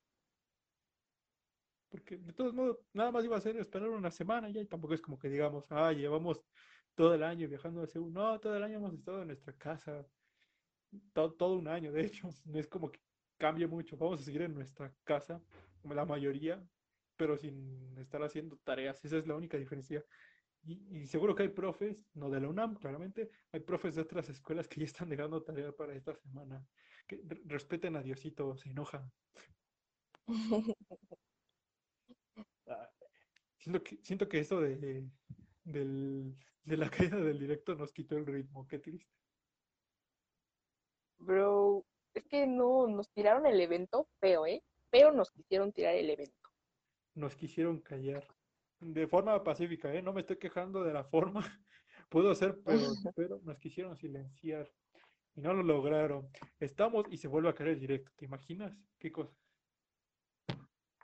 Porque de todos modos, nada más iba a ser esperar una semana ya y tampoco es como que digamos, ah, llevamos todo el año viajando a Seúl. No, todo el año hemos estado en nuestra casa. Todo, todo un año, de hecho. [LAUGHS] No es como que cambie mucho. Vamos a seguir en nuestra casa, la mayoría, pero sin estar haciendo tareas. Esa es la única diferencia. Y, seguro que hay profes, no de la UNAM, claramente, hay profes de otras escuelas que ya están dejando tarea para esta semana. Que respeten a Diosito, se enojan. [LAUGHS] Ah, siento, que, siento que eso de, de la caída del directo nos quitó el ritmo, qué triste. Bro, es que no, nos tiraron el evento feo, ¿eh? Pero nos quisieron tirar el evento. Nos quisieron callar de forma pacífica, ¿eh? No me estoy quejando de la forma. [LAUGHS] Pudo ser, pero, [LAUGHS] pero nos quisieron silenciar y no lo lograron. Estamos y se vuelve a caer el directo. ¿Te imaginas? ¿Qué cosa?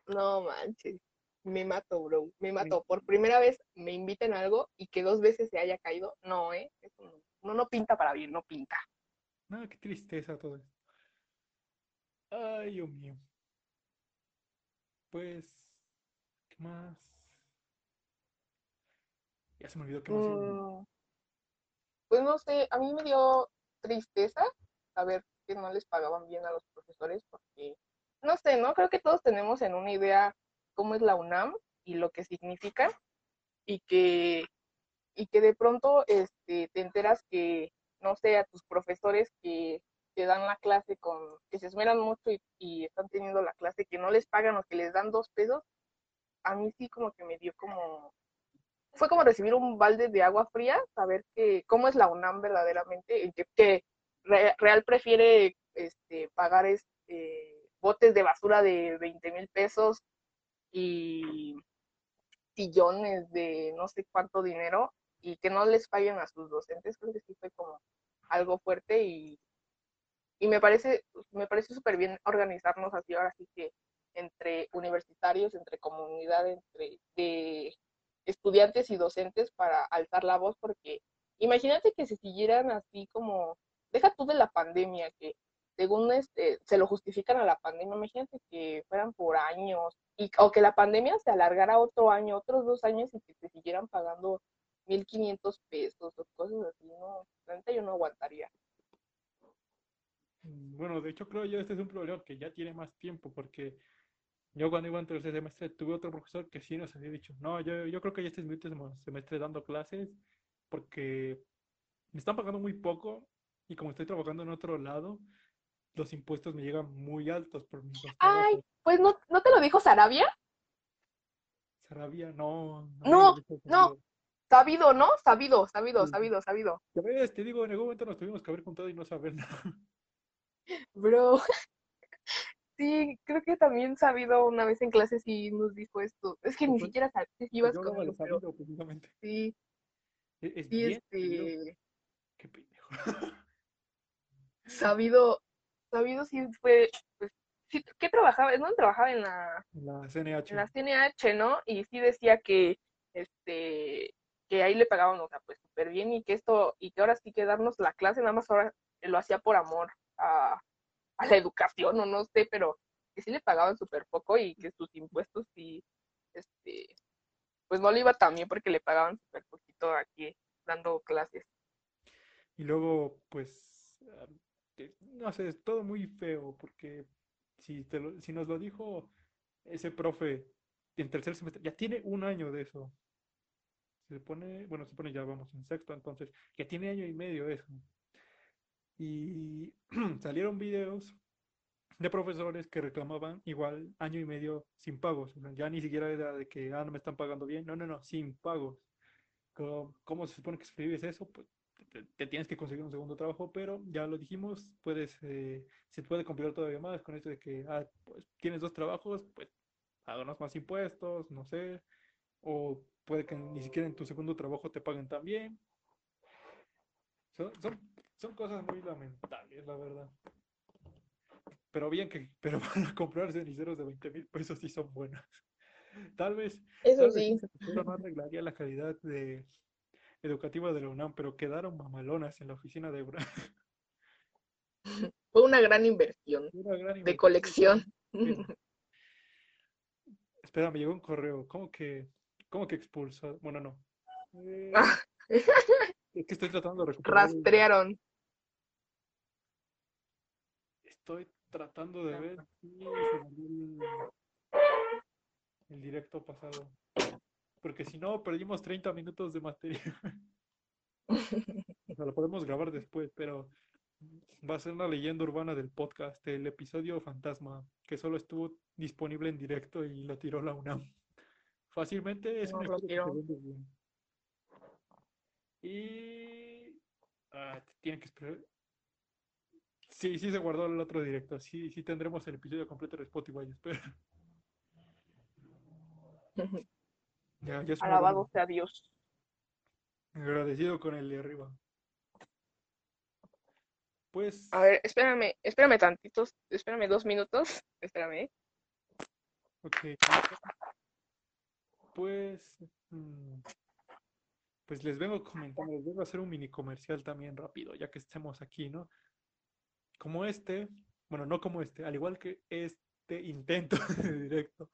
No manches. Me mato, bro. Me mato. Por primera vez me inviten a algo y que dos veces se haya caído. No, ¿eh? Eso no, no, pinta para bien, no pinta. No, qué tristeza todo esto. Ay, Dios mío. Pues, ¿qué más? Ya se me olvidó que mm, Pues no sé, a mí me dio tristeza saber que no les pagaban bien a los profesores porque, no sé, ¿no? Creo que todos tenemos en una idea cómo es la UNAM y lo que significa y que, y que de pronto este, te enteras que, no sé, a tus profesores que te dan la clase con, que se esmeran mucho y, están teniendo la clase que no les pagan o que les dan dos pesos, a mí sí como que me dio como fue como recibir un balde de agua fría, saber que cómo es la UNAM verdaderamente, que, que Real prefiere este, pagar este, botes de basura de 20 mil pesos y sillones de no sé cuánto dinero y que no les paguen a sus docentes, creo que sí fue como algo fuerte y, y me parece me parece súper bien organizarnos así ahora sí que entre universitarios, entre comunidad, entre estudiantes y docentes para alzar la voz porque imagínate que se siguieran así como, deja tú de la pandemia, que según este, se lo justifican a la pandemia, imagínate que fueran por años, y, o que la pandemia se alargara otro año, otros dos años y que te siguieran pagando 1.500 pesos o cosas así, no, realmente yo no aguantaría. Mm, bueno, de hecho creo yo este es un problema que ya tiene más tiempo, porque yo cuando iba en tercer semestre tuve otro profesor que sí nos había dicho, no, yo, yo creo que ya este es mi último semestre dando clases, porque me están pagando muy poco y como estoy trabajando en otro lado, los impuestos me llegan muy altos por mis Ay, pues no, ¿no te lo dijo Sarabia? Sarabia, no. No, no, sabido, ¿no? Sabido, sabido, sabido, sabido. Te digo, en algún momento nos tuvimos que haber juntado y no saber nada. [LAUGHS] Bro, [LAUGHS] sí, creo que también sabido una vez en clase y nos dijo esto. Es que ni siquiera sabes si ibas como... Sabido, precisamente. Sí. Es, sí, este... Qué pendejo. [LAUGHS] Sabido, sabido sí fue, pues, sí, ¿qué trabajaba? No trabajaba en la, la CNH. En la CNH, ¿no? Y sí decía que, este, que ahí le pagaban, o sea, pues súper bien y que esto, y que ahora sí que darnos la clase, nada más ahora lo hacía por amor a, a la educación, o no sé, pero que sí le pagaban súper poco y que sus impuestos sí, este, pues no le iba tan bien porque le pagaban súper poquito aquí dando clases. Y luego, pues, no sé, es todo muy feo, porque si, te lo, si nos lo dijo ese profe en tercer semestre, ya tiene un año de eso. Se pone, bueno, se pone ya vamos en sexto, entonces, ya tiene año y medio eso. Y [CLEARS THROAT] salieron videos de profesores que reclamaban igual año y medio sin pagos. Ya ni siquiera era de que, ah, no me están pagando bien. No, no, no, sin pagos. ¿Cómo, cómo se supone que escribes eso? Pues te, tienes que conseguir un segundo trabajo, pero ya lo dijimos, puedes, eh, se puede complicar todavía más con esto de que ah, pues, tienes dos trabajos, pues háganos más impuestos, no sé, o puede que ni siquiera en tu segundo trabajo te paguen tan bien. Son, son, son cosas muy lamentables, la verdad. Pero bien que, [LAUGHS] pero van a comprar ceniceros de 20 mil pesos sí son buenas. Tal vez, Eso sí. no arreglaría la calidad de, educativa de la UNAM, pero quedaron mamalonas en la oficina de Eura. Fue una gran inversión, de colección. Espera, me llegó un correo. ¿Cómo que, cómo que expulsó? Bueno, no. [LAUGHS] Eh, es que estoy tratando de recuperar. Rastrearon. Estoy tratando de ver el directo pasado porque si no, perdimos 30 minutos de material. o sea, lo podemos grabar después, pero va a ser una leyenda urbana del podcast, el episodio fantasma, que solo estuvo disponible en directo y lo tiró la UNAM. Fácilmente es un un Y ah, tienen que esperar. Sí, sí se guardó el otro directo. Sí, sí tendremos el episodio completo de Spotify, espero. [LAUGHS] Alabado sea Dios. Agradecido con el de arriba. Pues. A ver, espérame, espérame tantitos, espérame dos minutos, [LAUGHS] espérame. Ok. Pues. Mm, pues les vengo comentando, les vengo a hacer un mini comercial también rápido, ya que estemos aquí, ¿no? Como este, bueno, no como este, al igual que este intento [LAUGHS] de directo,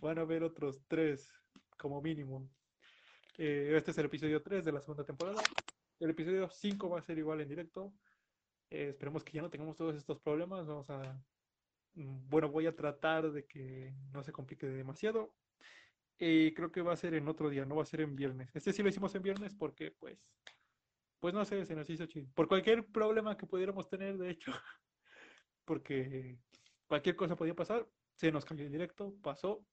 van a haber otros tres como mínimo. Eh, este es el episodio 3 de la segunda temporada. El episodio 5 va a ser igual en directo. Eh, esperemos que ya no tengamos todos estos problemas. Vamos a. Mm, bueno, voy a tratar de que no se complique demasiado. Y creo que va a ser en otro día, no va a ser en viernes. Este sí lo hicimos en viernes porque, pues, pues no sé, se nos hizo chido. Por cualquier problema que pudiéramos tener, de hecho, [LAUGHS] porque cualquier cosa podía pasar, se nos cambió el directo, pasó,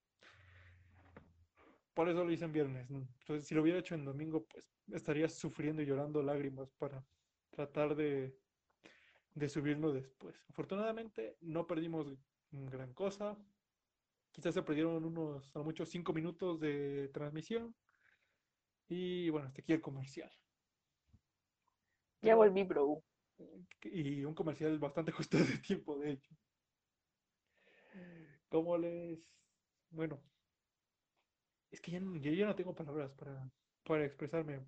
por eso lo hice en viernes. Entonces, si lo hubiera hecho en domingo, pues estaría sufriendo y llorando lágrimas para tratar de, de subirlo después. Afortunadamente, no perdimos gran cosa. Quizás se perdieron unos, a lo mucho, cinco minutos de transmisión. Y bueno, hasta aquí el comercial. Ya volví, bro. Y un comercial bastante [LAUGHS] justo de tiempo, de hecho. ¿Cómo les. Bueno, es que ya no, yo no tengo palabras para, para expresarme.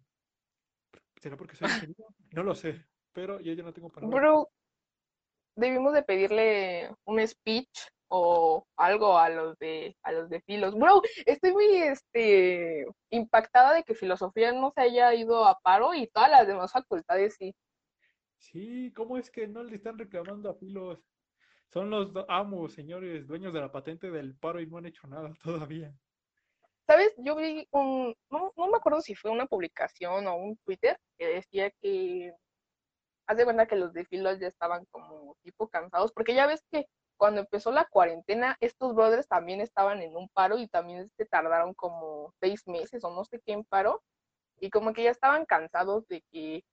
¿Será porque soy ingeniero? No lo sé, pero yo ya no tengo palabras. Bro, debimos de pedirle un speech o algo a los de a los de filos. Bro, estoy muy este impactada de que filosofía no se haya ido a paro y todas las demás facultades sí. Sí, ¿cómo es que no le están reclamando a filos? Son los amos, señores, dueños de la patente del paro y no han hecho nada [LAUGHS] todavía. ¿Sabes? Yo vi un, no, no me acuerdo si fue una publicación o un Twitter que decía que haz de cuenta que los de filos ya estaban como tipo cansados, porque ya ves que cuando empezó la cuarentena, estos brothers también estaban en un paro y también se tardaron como seis meses o no sé qué en paro, y como que ya estaban cansados de que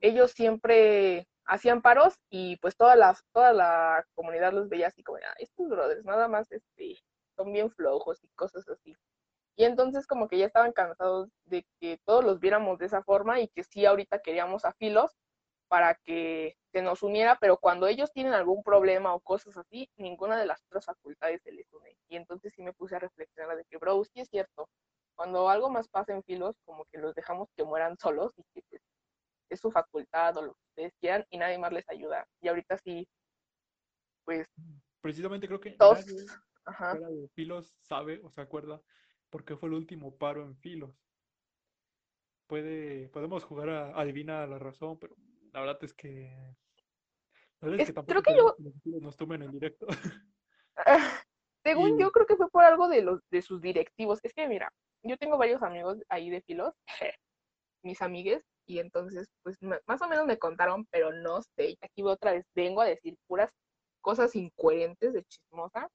ellos siempre hacían paros y pues toda la, toda la comunidad los veía así como, ah, estos brothers nada más este, son bien flojos y cosas así. Y entonces como que ya estaban cansados de que todos los viéramos de esa forma y que sí ahorita queríamos a filos para que se nos uniera, pero cuando ellos tienen algún problema o cosas así, ninguna de las otras facultades se les une. Y entonces sí me puse a reflexionar de que, bro, sí es cierto, cuando algo más pasa en filos, como que los dejamos que mueran solos y que pues, es su facultad o lo que ustedes quieran y nadie más les ayuda. Y ahorita sí, pues... Precisamente creo que todos, de filos sabe o se acuerda por qué fue el último paro en filos. Puede, podemos jugar a adivina la razón, pero la verdad es que. creo que yo. Nos tomen en directo. [LAUGHS] según yo, creo que fue por algo de, los, de sus directivos. Es que, mira, yo tengo varios amigos ahí de filos, [LAUGHS] mis amigues, y entonces, pues más o menos me contaron, pero no sé. Aquí otra vez vengo a decir puras cosas incoherentes de chismosa.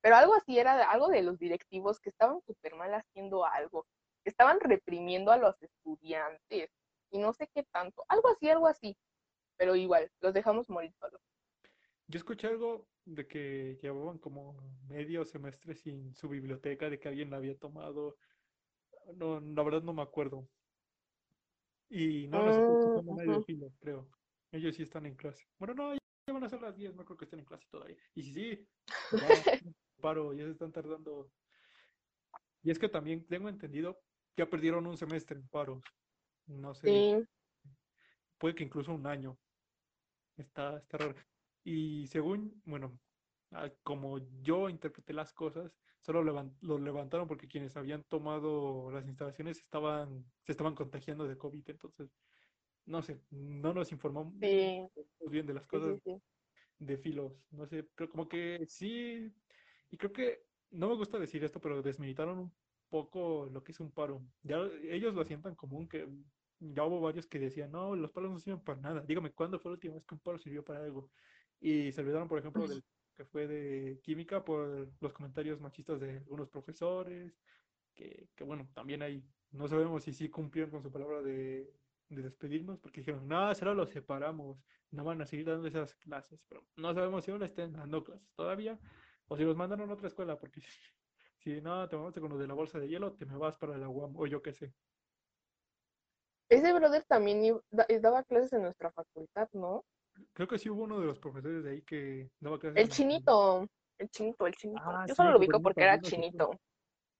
Pero algo así era algo de los directivos que estaban súper mal haciendo algo, que estaban reprimiendo a los estudiantes, y no sé qué tanto. Algo así, algo así. Pero igual, los dejamos morir solos. Yo escuché algo de que llevaban como medio semestre sin su biblioteca, de que alguien la había tomado. No, la verdad no me acuerdo. Y no, no sé medio filo, creo. Ellos sí están en clase. Bueno, no, ya van a ser las 10, no creo que estén en clase todavía. Y sí, [LAUGHS] sí, paro, ya se están tardando. Y es que también tengo entendido que ya perdieron un semestre en paros. No sé. Puede que incluso un año. Está, está raro. Y según, bueno, como yo interpreté las cosas, solo lo levantaron porque quienes habían tomado las instalaciones estaban, se estaban contagiando de COVID. Entonces, no sé, no nos informamos bien de las cosas de filos. No sé, pero como que sí. Y creo que no me gusta decir esto, pero desmilitaron un poco lo que es un paro. Ya ellos lo sientan común que ya hubo varios que decían, no, los palos no sirven para nada. Dígame, ¿cuándo fue la última vez que un palo sirvió para algo? Y se olvidaron, por ejemplo, del que fue de química por los comentarios machistas de algunos profesores, que, que bueno, también ahí no sabemos si sí cumplieron con su palabra de, de despedirnos, porque dijeron, no, solo los separamos, no van a seguir dando esas clases, pero no sabemos si aún estén dando clases todavía, o si los mandaron a otra escuela, porque [LAUGHS] si, no, te vamos con los de la bolsa de hielo, te me vas para la UAM, o yo qué sé. Ese brother también daba clases en nuestra facultad, ¿no? Creo que sí hubo uno de los profesores de ahí que daba clases. El chinito, el chinito, el chinito. Ah, Yo solo lo ubico porque era chinito.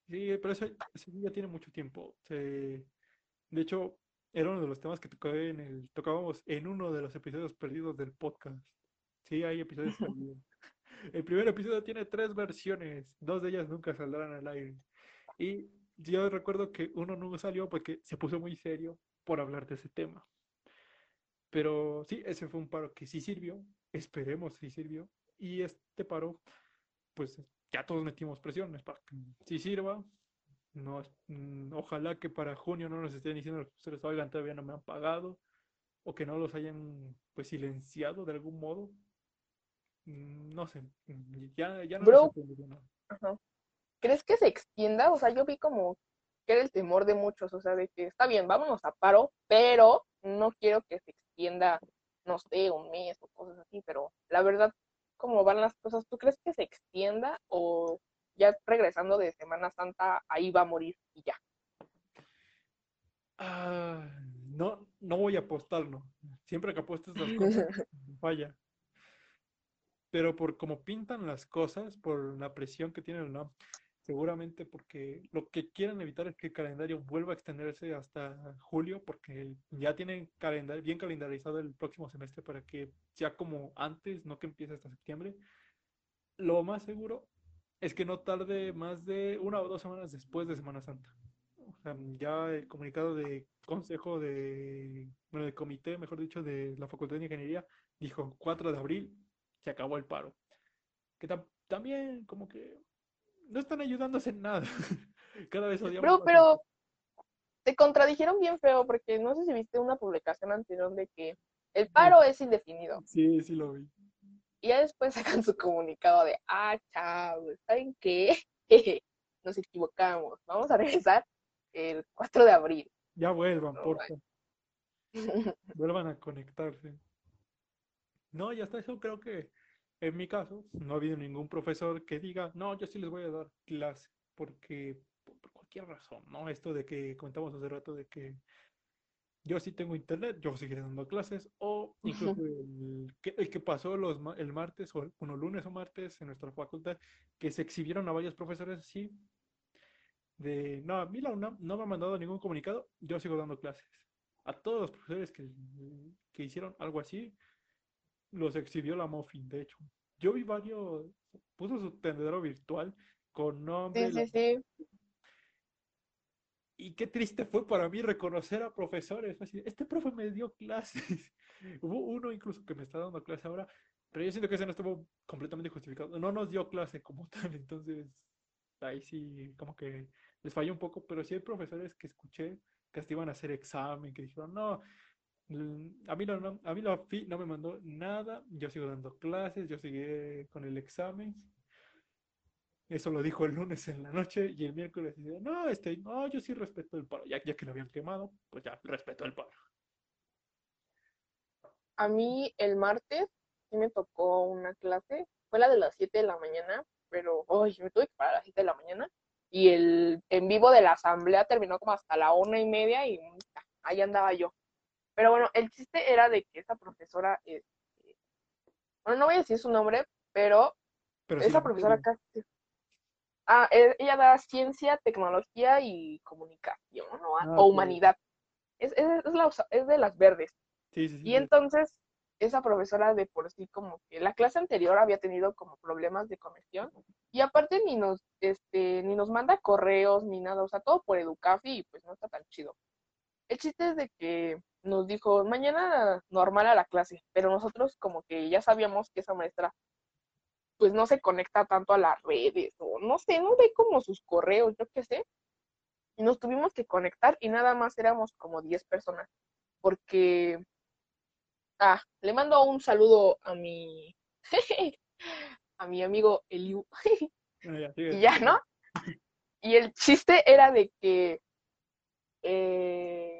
Sí, pero ese, ya tiene mucho tiempo. De hecho, era uno de los temas que en el, tocábamos en uno de los episodios perdidos del podcast. Sí, hay episodios [LAUGHS] perdidos. El primer episodio tiene tres versiones, dos de ellas nunca saldrán al aire. Y yo recuerdo que uno no salió porque se puso muy serio por hablar de ese tema. Pero sí, ese fue un paro que sí sirvió, esperemos si sirvió. Y este paro, pues ya todos metimos presiones para que sí sirva. No, mm, ojalá que para junio no nos estén diciendo que ustedes, oigan, todavía no me han pagado, o que no los hayan pues silenciado de algún modo. Mm, no sé, mm, ya, ya no Bro, ¿crees que se extienda? O sea, yo vi como que era el temor de muchos, o sea, de que está bien, vámonos a paro, pero no quiero que se extienda, no sé, un mes o cosas así, pero la verdad, ¿cómo van las cosas? ¿Tú crees que se extienda o ya regresando de Semana Santa ahí va a morir y ya? Ah, no, no voy a apostarlo. Siempre que apuestas las cosas, [LAUGHS] falla. Pero por cómo pintan las cosas, por la presión que tienen, ¿no? Seguramente porque lo que quieren evitar es que el calendario vuelva a extenderse hasta julio, porque ya tienen calendario, bien calendarizado el próximo semestre para que sea como antes, no que empiece hasta septiembre. Lo más seguro es que no tarde más de una o dos semanas después de Semana Santa. Ya el comunicado de consejo de, bueno, de comité, mejor dicho, de la Facultad de Ingeniería, dijo 4 de abril, se acabó el paro. Que también como que no están ayudándose en nada. [LAUGHS] Cada vez odiamos. Pero, pero te contradijeron bien feo, porque no sé si viste una publicación anterior de que el paro es indefinido. Sí, sí lo vi. Y ya después [LAUGHS] sacan su comunicado de, ah, chavos, ¿saben qué? [LAUGHS] Nos equivocamos, vamos a regresar el 4 de abril. Ya vuelvan, por favor. Vuelvan a conectarse. No, ya está, eso creo que en mi caso no ha habido ningún profesor que diga, no, yo sí les voy a dar clase, porque por cualquier razón, ¿no? Esto de que contamos hace rato de que yo sí tengo internet, yo seguiré dando clases, o incluso el, que, el que pasó los, el martes, o bueno, lunes o martes en nuestra facultad, que se exhibieron a varios profesores así, de, no, a mí la UNAM no me ha mandado ningún comunicado, yo sigo dando clases. A todos los profesores que, que hicieron algo así, los exhibió la Muffin, de hecho. Yo vi varios, puso su tendedero virtual con nombre. Sí, sí, sí. Y qué triste fue para mí reconocer a profesores. Este profe me dio clases. [LAUGHS] Hubo uno incluso que me está dando clase ahora, pero yo siento que ese no estuvo completamente justificado. No nos dio clase como [LAUGHS] tal, entonces ahí sí como que les falló un poco, pero sí hay profesores que escuché que hasta iban a hacer examen, que dijeron, no, a mí, a mí la FI no me mandó nada, yo sigo dando clases, yo seguí con el examen, eso lo dijo el lunes en la noche y el miércoles dice, no, este, no, yo sí respeto el paro. Ya, ya que lo habían quemado, pues ya respeto el paro. A mí el martes sí me tocó una clase, fue la de las 7 de la mañana, pero hoy me tuve que parar a las 7 de la mañana y el en vivo de la asamblea terminó como hasta la una y media y ahí andaba yo. Pero bueno, el chiste era de que esa profesora, este, bueno, no voy a decir su nombre, pero, esa profesora casi Ah, e, ella da ciencia, tecnología y comunicación, ¿no? Ah, o humanidad. Es, es, de las verdes. Sí, sí, y entonces, esa profesora de por sí, como que la clase anterior había tenido como problemas de conexión. Y aparte ni nos, este, ni nos manda correos ni nada, o sea, todo por Educafi y pues no está tan chido. El chiste es de que nos dijo, mañana normal a la clase, pero nosotros como que ya sabíamos que esa maestra pues no se conecta tanto a las redes o no sé, no ve como sus correos, yo qué sé. Y nos tuvimos que conectar y nada más éramos como 10 personas. Porque, ah, le mando un saludo a mi, [LAUGHS] a mi amigo Eliu. Ah, y ya, ¿no? Y el chiste era de que eh,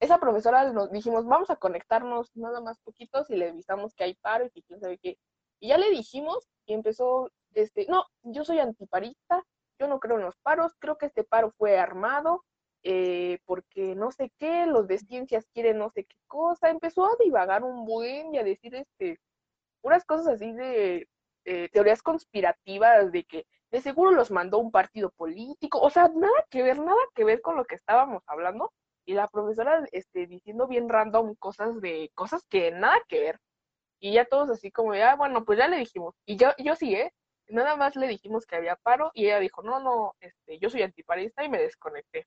esa profesora nos dijimos, vamos a conectarnos nada más poquitos y le avisamos que hay paro y que quién sabe qué. Y ya le dijimos y empezó, este, no, yo soy antiparista, yo no creo en los paros, creo que este paro fue armado, eh, porque no sé qué, los de ciencias quieren no sé qué cosa, empezó a divagar un buen y a decir este, unas cosas así de teorías conspirativas de que de seguro los mandó un partido político, o sea, nada que ver, nada que ver con lo que estábamos hablando, y la profesora este, diciendo bien random cosas de cosas que nada que ver. Y ya todos así como, ya, bueno, pues ya le dijimos. Y yo, yo sí, ¿eh? Nada más le dijimos que había paro y ella dijo, no, no, este, yo soy antiparista y me desconecté.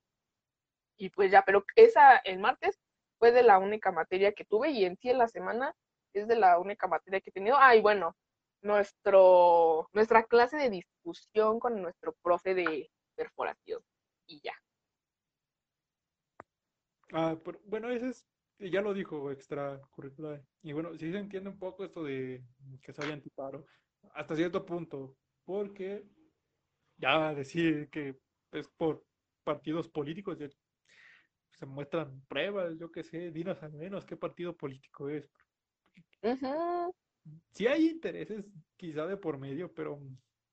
Y pues ya, pero esa, el martes, fue de la única materia que tuve y en sí en la semana es de la única materia que he tenido. Ay, bueno, nuestro, nuestra clase de discusión con nuestro profe de perforación y ya. Ah, bueno, ese es ya lo dijo extracurricular. Y bueno, sí se entiende un poco esto de que soy antiparo, hasta cierto punto, porque ya decir que es por partidos políticos, se muestran pruebas, yo qué sé, dinos al menos qué partido político es. Sí hay intereses quizá de por medio, pero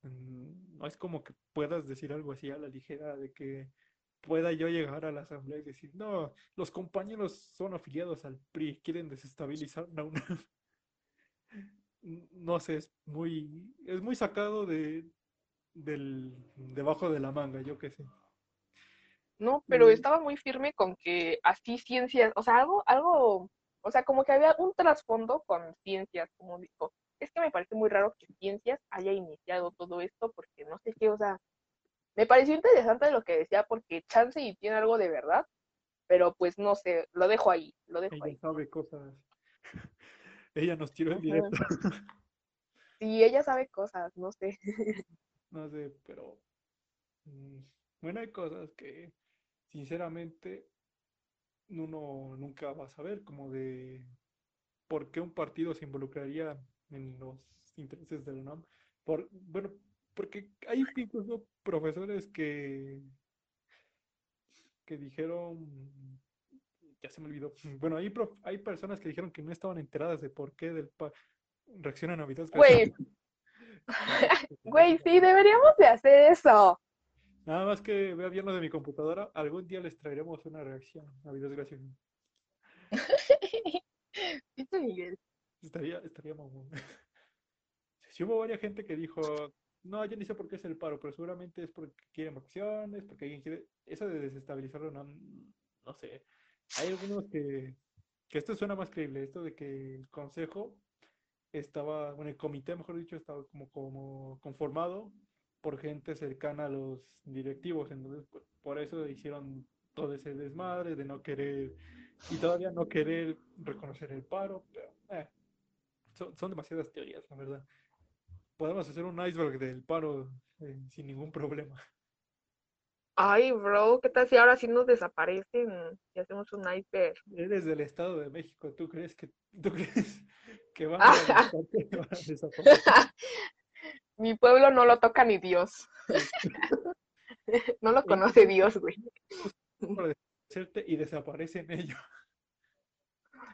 mm, no es como que puedas decir algo así a la ligera de que pueda yo llegar a la asamblea y decir, no, los compañeros son afiliados al PRI, quieren desestabilizar la [LAUGHS] No sé, es muy, es muy sacado de, del, debajo de la manga, yo qué sé. No, pero estaba muy firme con que así ciencias, o sea, algo, algo, o sea, como que había un trasfondo con ciencias, como dijo. Es que me parece muy raro que ciencias haya iniciado todo esto, porque no sé qué, o sea, me pareció interesante lo que decía, porque chance y tiene algo de verdad, pero pues no sé, lo dejo ahí, lo dejo ella sabe cosas. [LAUGHS] ella nos tiró en directo. sí, ella sabe cosas, no sé. [LAUGHS] no sé, pero mm, bueno, hay cosas que sinceramente uno nunca va a saber, como de por qué un partido se involucraría en los intereses del UNAM. Por, bueno, porque hay incluso profesores que que dijeron, ya se me olvidó, bueno, hay, hay personas que dijeron que no estaban enteradas de por qué del reaccionan a videos. Güey, [LAUGHS] güey, sí, deberíamos de hacer eso. Nada más que vea bien lo de mi computadora, algún día les traeremos una reacción a videos graciosos. [LAUGHS] Miguel? Estaría, estaría mamón. [LAUGHS] Si hubo varias gente que dijo, no, yo ni sé por qué es el paro, pero seguramente es porque quieren vacaciones, porque alguien quiere. Eso de desestabilizarlo, no, no sé. Hay algunos que, que esto suena más creíble, esto de que el consejo estaba, bueno, el comité, mejor dicho, estaba como, como conformado por gente cercana a los directivos, entonces por eso hicieron todo ese desmadre de no querer y todavía no querer reconocer el paro, pero eh, son, son demasiadas teorías, la verdad podemos hacer un iceberg del paro eh, sin ningún problema. Ay, bro, ¿qué tal si ahora sí nos desaparecen y hacemos un iceberg? Eres del Estado de México, ¿tú crees que, tú crees que [LAUGHS] van a, desaparecer? Mi pueblo no lo toca ni Dios. [LAUGHS] no lo conoce Dios, güey. Y desaparecen ellos.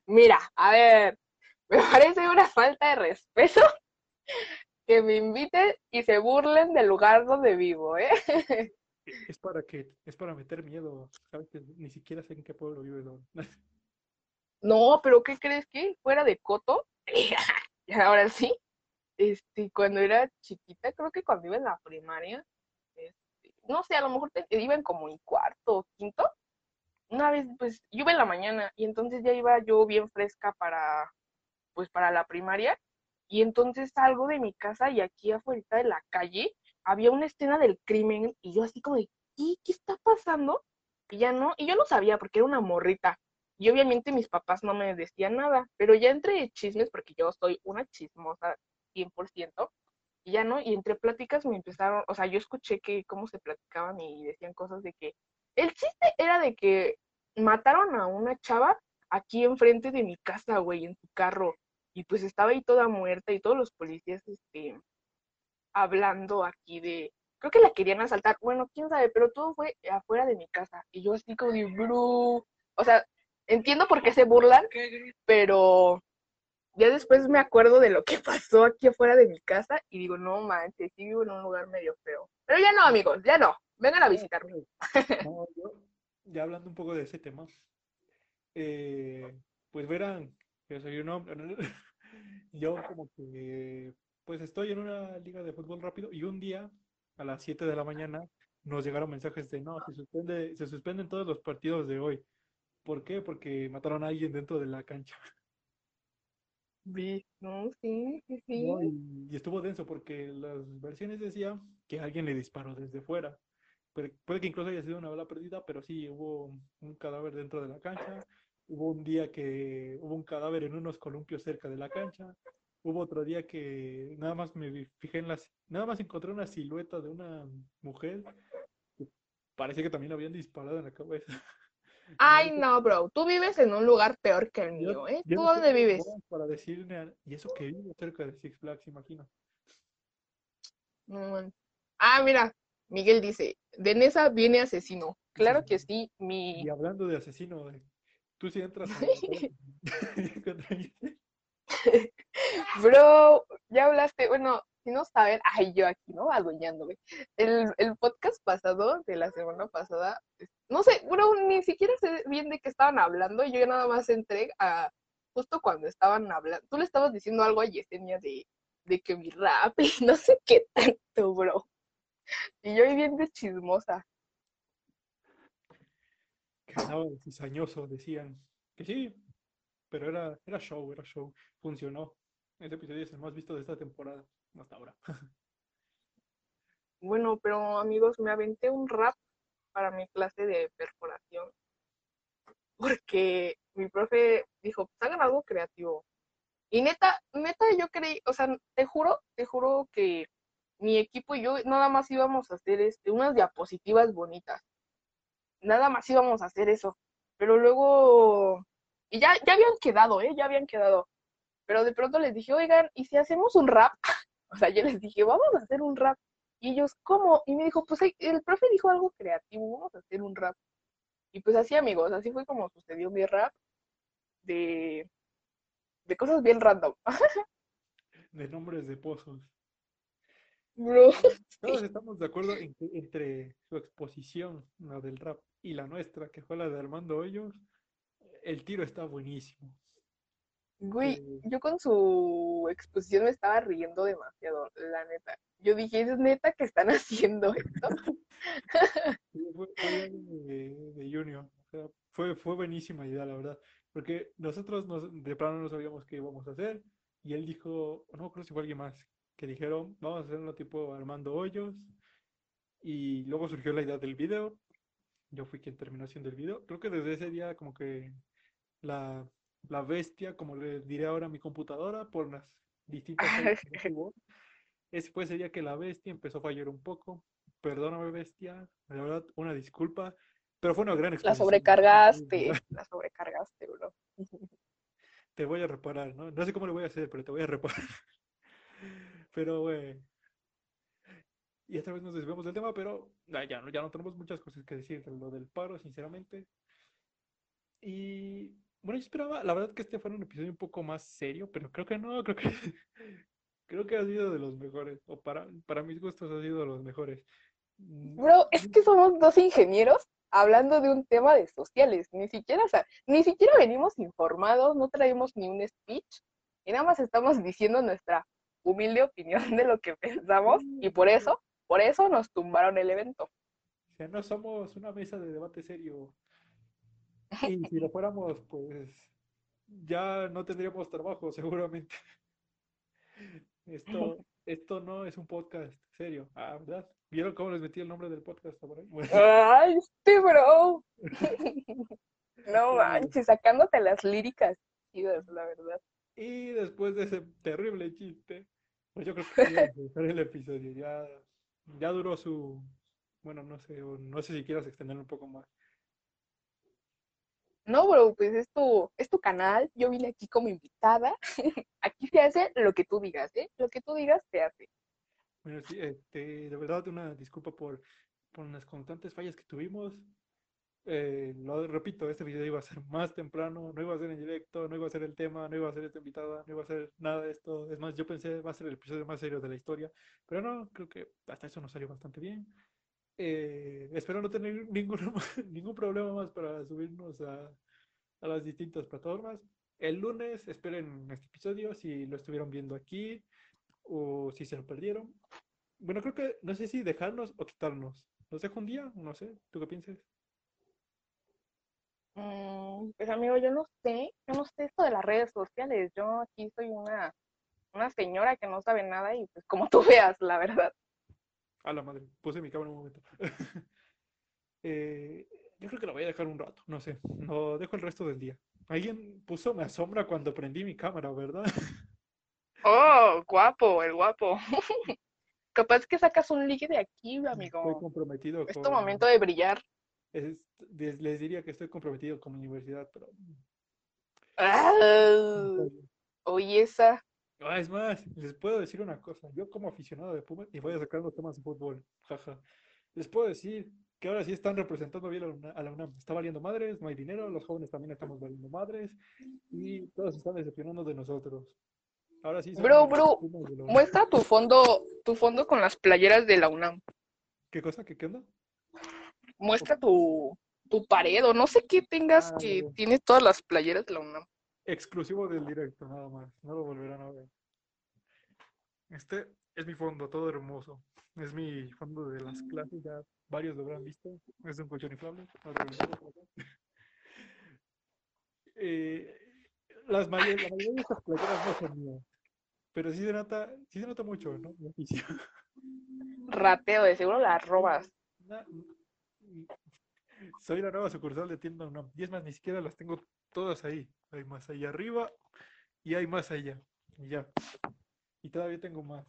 Mira, a ver, me parece una falta de respeto que me inviten y se burlen del lugar donde vivo, ¿eh? [LAUGHS] Es para que, es para meter miedo, sabes que ni siquiera sé en qué pueblo vive No, [LAUGHS] pero ¿qué crees que? Fuera de Coto, [LAUGHS] y ahora sí, este, cuando era chiquita, creo que cuando iba en la primaria, este, no sé, a lo mejor te, iban como en cuarto o quinto, una vez, pues, yo iba en la mañana y entonces ya iba yo bien fresca para, pues, para la primaria y entonces salgo de mi casa y aquí afuera de la calle había una escena del crimen y yo así como de, ¿qué, ¿qué está pasando? Y ya no, y yo no sabía porque era una morrita. Y obviamente mis papás no me decían nada, pero ya entre chismes, porque yo soy una chismosa 100%, y ya no, y entre pláticas me empezaron, o sea, yo escuché que cómo se platicaban y decían cosas de que el chiste era de que mataron a una chava aquí enfrente de mi casa, güey, en su carro y pues estaba ahí toda muerta y todos los policías este, hablando aquí de, creo que la querían asaltar, bueno, quién sabe, pero todo fue afuera de mi casa y yo así como de, bro, o sea, entiendo por qué se burlan, pero ya después me acuerdo de lo que [LAUGHS] pasó aquí afuera de mi casa y digo, no manches, sí vivo en un lugar medio feo. Pero ya no, amigos, ya no, vengan a visitarme. ya hablando un poco de ese tema, eh, pues verán, yo soy un hombre, [LAUGHS] yo como que, pues estoy en una liga de fútbol rápido y un día a las 7 de la mañana nos llegaron mensajes de, no, se, suspende, se suspenden todos los partidos de hoy. ¿Por qué? Porque mataron a alguien dentro de la cancha. [LAUGHS] No, sí, sí, sí. y, estuvo denso porque las versiones decían que alguien le disparó desde fuera. puede que incluso haya sido una bala perdida, pero sí hubo un cadáver dentro de la cancha Hubo un día que hubo un cadáver en unos columpios cerca de la cancha. Hubo otro día que nada más me fijé en las, nada más encontré una silueta de una mujer que parecía que también habían disparado en la cabeza. [LAUGHS] Ay, no, bro, tú vives en un lugar peor que el mío, ¿eh? ¿Tú dónde vives? Para decirme, y eso que vivo cerca de Six Flags, imagino. ah, mira, Miguel dice, de Nesa viene asesino. Claro que sí, mi... Y hablando de asesino, Tú sí entras. [LAUGHS] [LAUGHS] Bro, ya hablaste, bueno, si no saben, ay, yo aquí, ¿no? Adueñándome. El, el podcast pasado, de la semana pasada, no sé, bueno, ni siquiera sé bien de qué estaban hablando, yo nada más entré a justo cuando estaban hablando, tú le estabas diciendo algo a Yesenia de, de que mi rap [LAUGHS] y no sé qué tanto, bro. Y yo bien de chismosa. Que andaba cizañoso, decían. Que sí, pero era, era show, era show. Funcionó. Ese episodio es el más visto de esta temporada, hasta ahora. [LAUGHS] Bueno, pero amigos, me aventé un rap para mi clase de perforación. Porque mi profe dijo, pues hagan algo creativo. Y neta, neta, yo creí, o sea, te juro, te juro que mi equipo y yo nada más íbamos a hacer este, unas diapositivas bonitas. Nada más íbamos a hacer eso. Pero luego, y ya, ya habían quedado, ¿eh? Ya habían quedado. Pero de pronto les dije, oigan, ¿y si hacemos un rap? [LAUGHS] o sea, yo les dije, vamos a hacer un rap. Y ellos, ¿cómo? Y me dijo, pues el profe dijo algo creativo, vamos a hacer un rap. Y pues así, amigos, así fue como sucedió mi rap de, de cosas bien random. [LAUGHS] de nombres de pozos. Bro. Todos estamos de acuerdo en que entre su exposición, la del rap, y la nuestra, que fue la de Armando Hoyos, el tiro está buenísimo. Güey, yo con su exposición me estaba riendo demasiado, la neta. Yo dije, es neta que están [LAUGHS] haciendo esto. [LAUGHS] fue, de, Junior. fue, fue buenísima idea, la verdad. Porque nosotros de plano no sabíamos qué íbamos a hacer. Y él dijo, no creo si fue alguien más, que dijeron, vamos a hacerlo tipo Armando Hoyos. Y luego surgió la idea del video. Yo fui quien terminó haciendo el video. Creo que desde ese día como que la la bestia, como le diré ahora a mi computadora, por las distintas ese fue ese día que la bestia empezó a fallar un poco. Perdóname, bestia, la verdad, una disculpa, pero fue una gran experiencia. La sobrecargaste, la sobrecargaste, bro. Te voy a reparar, ¿no? No sé cómo lo voy a hacer, pero te voy a reparar. [LAUGHS] Pero, güey. Y esta vez nos desviamos del tema, pero ya, ya no tenemos muchas cosas que decir de lo del paro, sinceramente. Y bueno, yo esperaba, la verdad que este fuera un episodio un poco más serio, pero creo que no, creo que [LAUGHS] creo que ha sido de los mejores, o para, para mis gustos ha sido de los mejores. Mm, Bro, es que somos dos ingenieros hablando de un tema de sociales, ni siquiera, o sea, ni siquiera venimos informados, no traemos ni un speech, y nada más estamos diciendo nuestra humilde opinión de lo que [LAUGHS] pensamos, y por eso, por eso nos tumbaron el evento. O sea, no somos una mesa de debate serio. [LAUGHS] Y si lo fuéramos, pues ya no tendríamos trabajo, seguramente. [LAUGHS] Esto, [LAUGHS] esto no es un podcast serio, ah, ¿verdad? ¿Vieron cómo les metí el nombre del podcast ¡Ay, sí, bro! no manches, sacándote las líricas la verdad. Y después de ese terrible chiste, pues yo creo que ya el episodio. Ya, ya duró su. Bueno, no sé, no sé si quieras extender un poco más. No, bro, pues es tu, es tu canal, yo vine aquí como invitada. [LAUGHS] aquí se hace lo que tú digas, ¿eh? Lo que tú digas se hace. Bueno, sí, este, de verdad una disculpa por, por las constantes fallas que tuvimos. Eh, lo repito, este video iba a ser más temprano, no iba a ser en directo, no iba a ser el tema, no iba a ser esta invitada, no iba a ser nada de esto. Es más, yo pensé va a ser el episodio más serio de la historia, pero no, creo que hasta eso nos salió bastante bien. Eh, espero no tener ningún, [LAUGHS] ningún problema más para subirnos a, a las distintas plataformas. El lunes esperen este episodio si lo estuvieron viendo aquí o si se lo perdieron. Bueno, creo que no sé si dejarnos o quitarnos. ¿Nos dejo un día? No sé. ¿Tú qué piensas? Mm, pues amigo, yo no sé. Yo no sé esto de las redes sociales. Yo aquí soy una, una señora que no sabe nada y pues como tú [LAUGHS] veas, la verdad. A la madre, puse mi cámara un momento. [LAUGHS] eh, yo creo que lo voy a dejar un rato, no sé. Lo dejo el resto del día. Alguien puso me asombra cuando prendí mi cámara, ¿verdad? [LAUGHS] Oh, guapo, el guapo. Capaz que sacas un ligue de aquí, amigo. Estoy comprometido. Es tu momento de brillar. Les diría que estoy comprometido con mi universidad, pero. Ah, oye, esa. Ah, es más, les puedo decir una cosa. Yo como aficionado de Puma, y voy a sacar los temas de fútbol, jaja. Les puedo decir que ahora sí están representando bien a la UNAM. Está valiendo madres, no hay dinero, los jóvenes también estamos valiendo madres y todos están decepcionando de nosotros. Ahora sí. Bro, bro, muestra tu fondo, tu fondo con las playeras de la UNAM. ¿Qué cosa? ¿Qué, qué onda? Muestra tu, tu pared o no sé qué tengas ah, que tiene todas las playeras de la UNAM. Exclusivo del directo, nada más. No lo volverán a ver. Este, es mi fondo, todo hermoso. Es mi fondo de las clases, ya varios lo habrán visto. Es un colchón inflable. [LAUGHS] eh, las la mayoría de estas playeras no son mías. Pero sí se nota, sí se nota mucho, ¿no? Rateo, de seguro las robas. [LAUGHS] soy la nueva sucursal de tienda no. Y más, ni siquiera las tengo todas ahí. Hay más allá arriba y hay más allá. Y ya. Y todavía tengo más.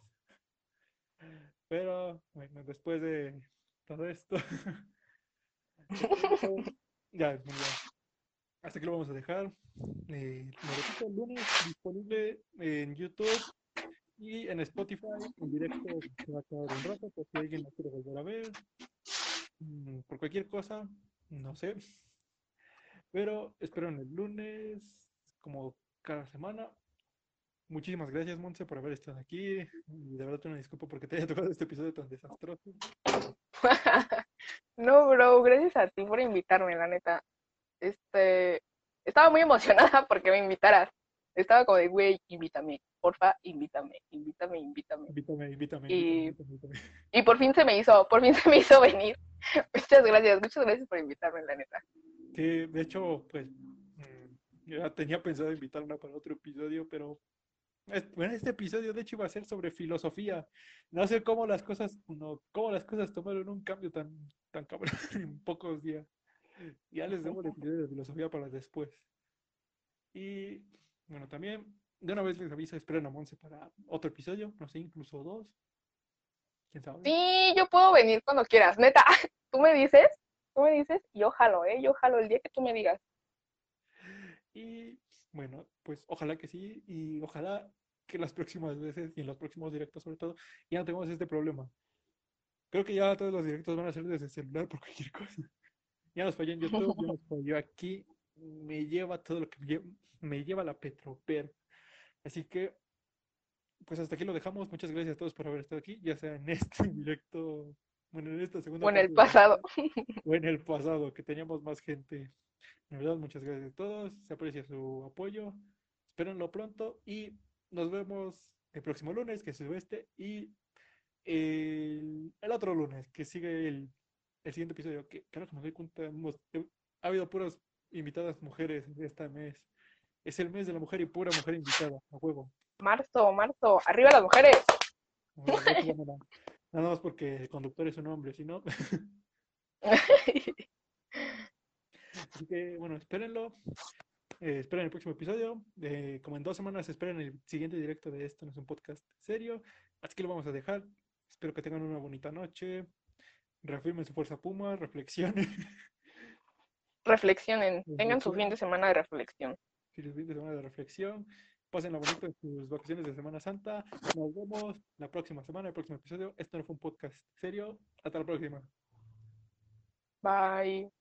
Pero, después de todo esto. [LAUGHS] ya, Hasta aquí lo vamos a dejar. Eh, el lunes disponible en YouTube y en Spotify en directo se va a quedar un rato por si alguien lo quiere volver a ver. Mm, por cualquier cosa, no sé. Pero espero en el lunes, como cada semana. Muchísimas gracias, Monse, por haber estado aquí. Y de verdad te una disculpa porque te haya tocado este episodio tan desastroso. [LAUGHS] no, bro, gracias a ti por invitarme, la neta. Este, estaba muy emocionada [LAUGHS] porque me invitaras. Estaba como de, güey, invítame, porfa, invítame, invítame, invítame. Invítame, invítame. Y, y por fin se me hizo, por fin se me hizo venir. [LAUGHS] Muchas gracias, muchas gracias por invitarme, la neta. Sí, de hecho, pues, mm, ya tenía pensado invitarla para otro episodio, pero bueno, este episodio de hecho iba a ser sobre filosofía. No sé cómo las cosas, no, cómo las cosas tomaron un cambio tan, tan cabrón [LAUGHS] en pocos días. Ya les debo el episodio de filosofía para después. Y bueno, también de una vez les aviso, esperen a Monse para otro episodio, no sé, incluso dos. ¿Quién sabe? Sí, yo puedo venir cuando quieras, neta. [LAUGHS] Tú me dices, tú me dices, y yo jalo, ¿eh? Yo jalo el día que tú me digas. Y bueno, pues ojalá que sí, y ojalá que las próximas veces y en los próximos directos sobre todo, ya no tengamos este problema. Creo que ya todos los directos van a ser desde celular por cualquier cosa. Ya nos falló en YouTube, ya nos falló aquí, me lleva todo lo que me lleva, me lleva la Petroper. Así que, pues hasta aquí lo dejamos. Muchas gracias a todos por haber estado aquí, ya sea en este [LAUGHS] directo, bueno, en esta segunda. O en el pasado. [LAUGHS] O en el pasado, que teníamos más gente. De verdad, muchas gracias a todos. Se aprecia su apoyo. Espérenlo pronto y nos vemos el próximo lunes, que es el este, y el, otro lunes, que sigue el, el siguiente episodio. Que claro que me doy cuenta, ha habido puras invitadas mujeres este mes. Es el mes de la mujer y pura mujer invitada a juego. Marzo, marzo, arriba las mujeres. [LAUGHS] Nada más porque el conductor es un hombre, si no. [LAUGHS] Así que, bueno, espérenlo. Eh, esperen el próximo episodio. Eh, como en dos semanas, esperen el siguiente directo de esto. No es un podcast serio. Así que lo vamos a dejar. Espero que tengan una bonita noche. Reafirmen su fuerza Puma. Reflexionen. Reflexionen. Tengan su fin de semana de reflexión. fin de semana de reflexión. Pasen la bonita en sus vacaciones de Semana Santa. Nos vemos la próxima semana, el próximo episodio. Esto no fue un podcast serio. Hasta la próxima. Bye.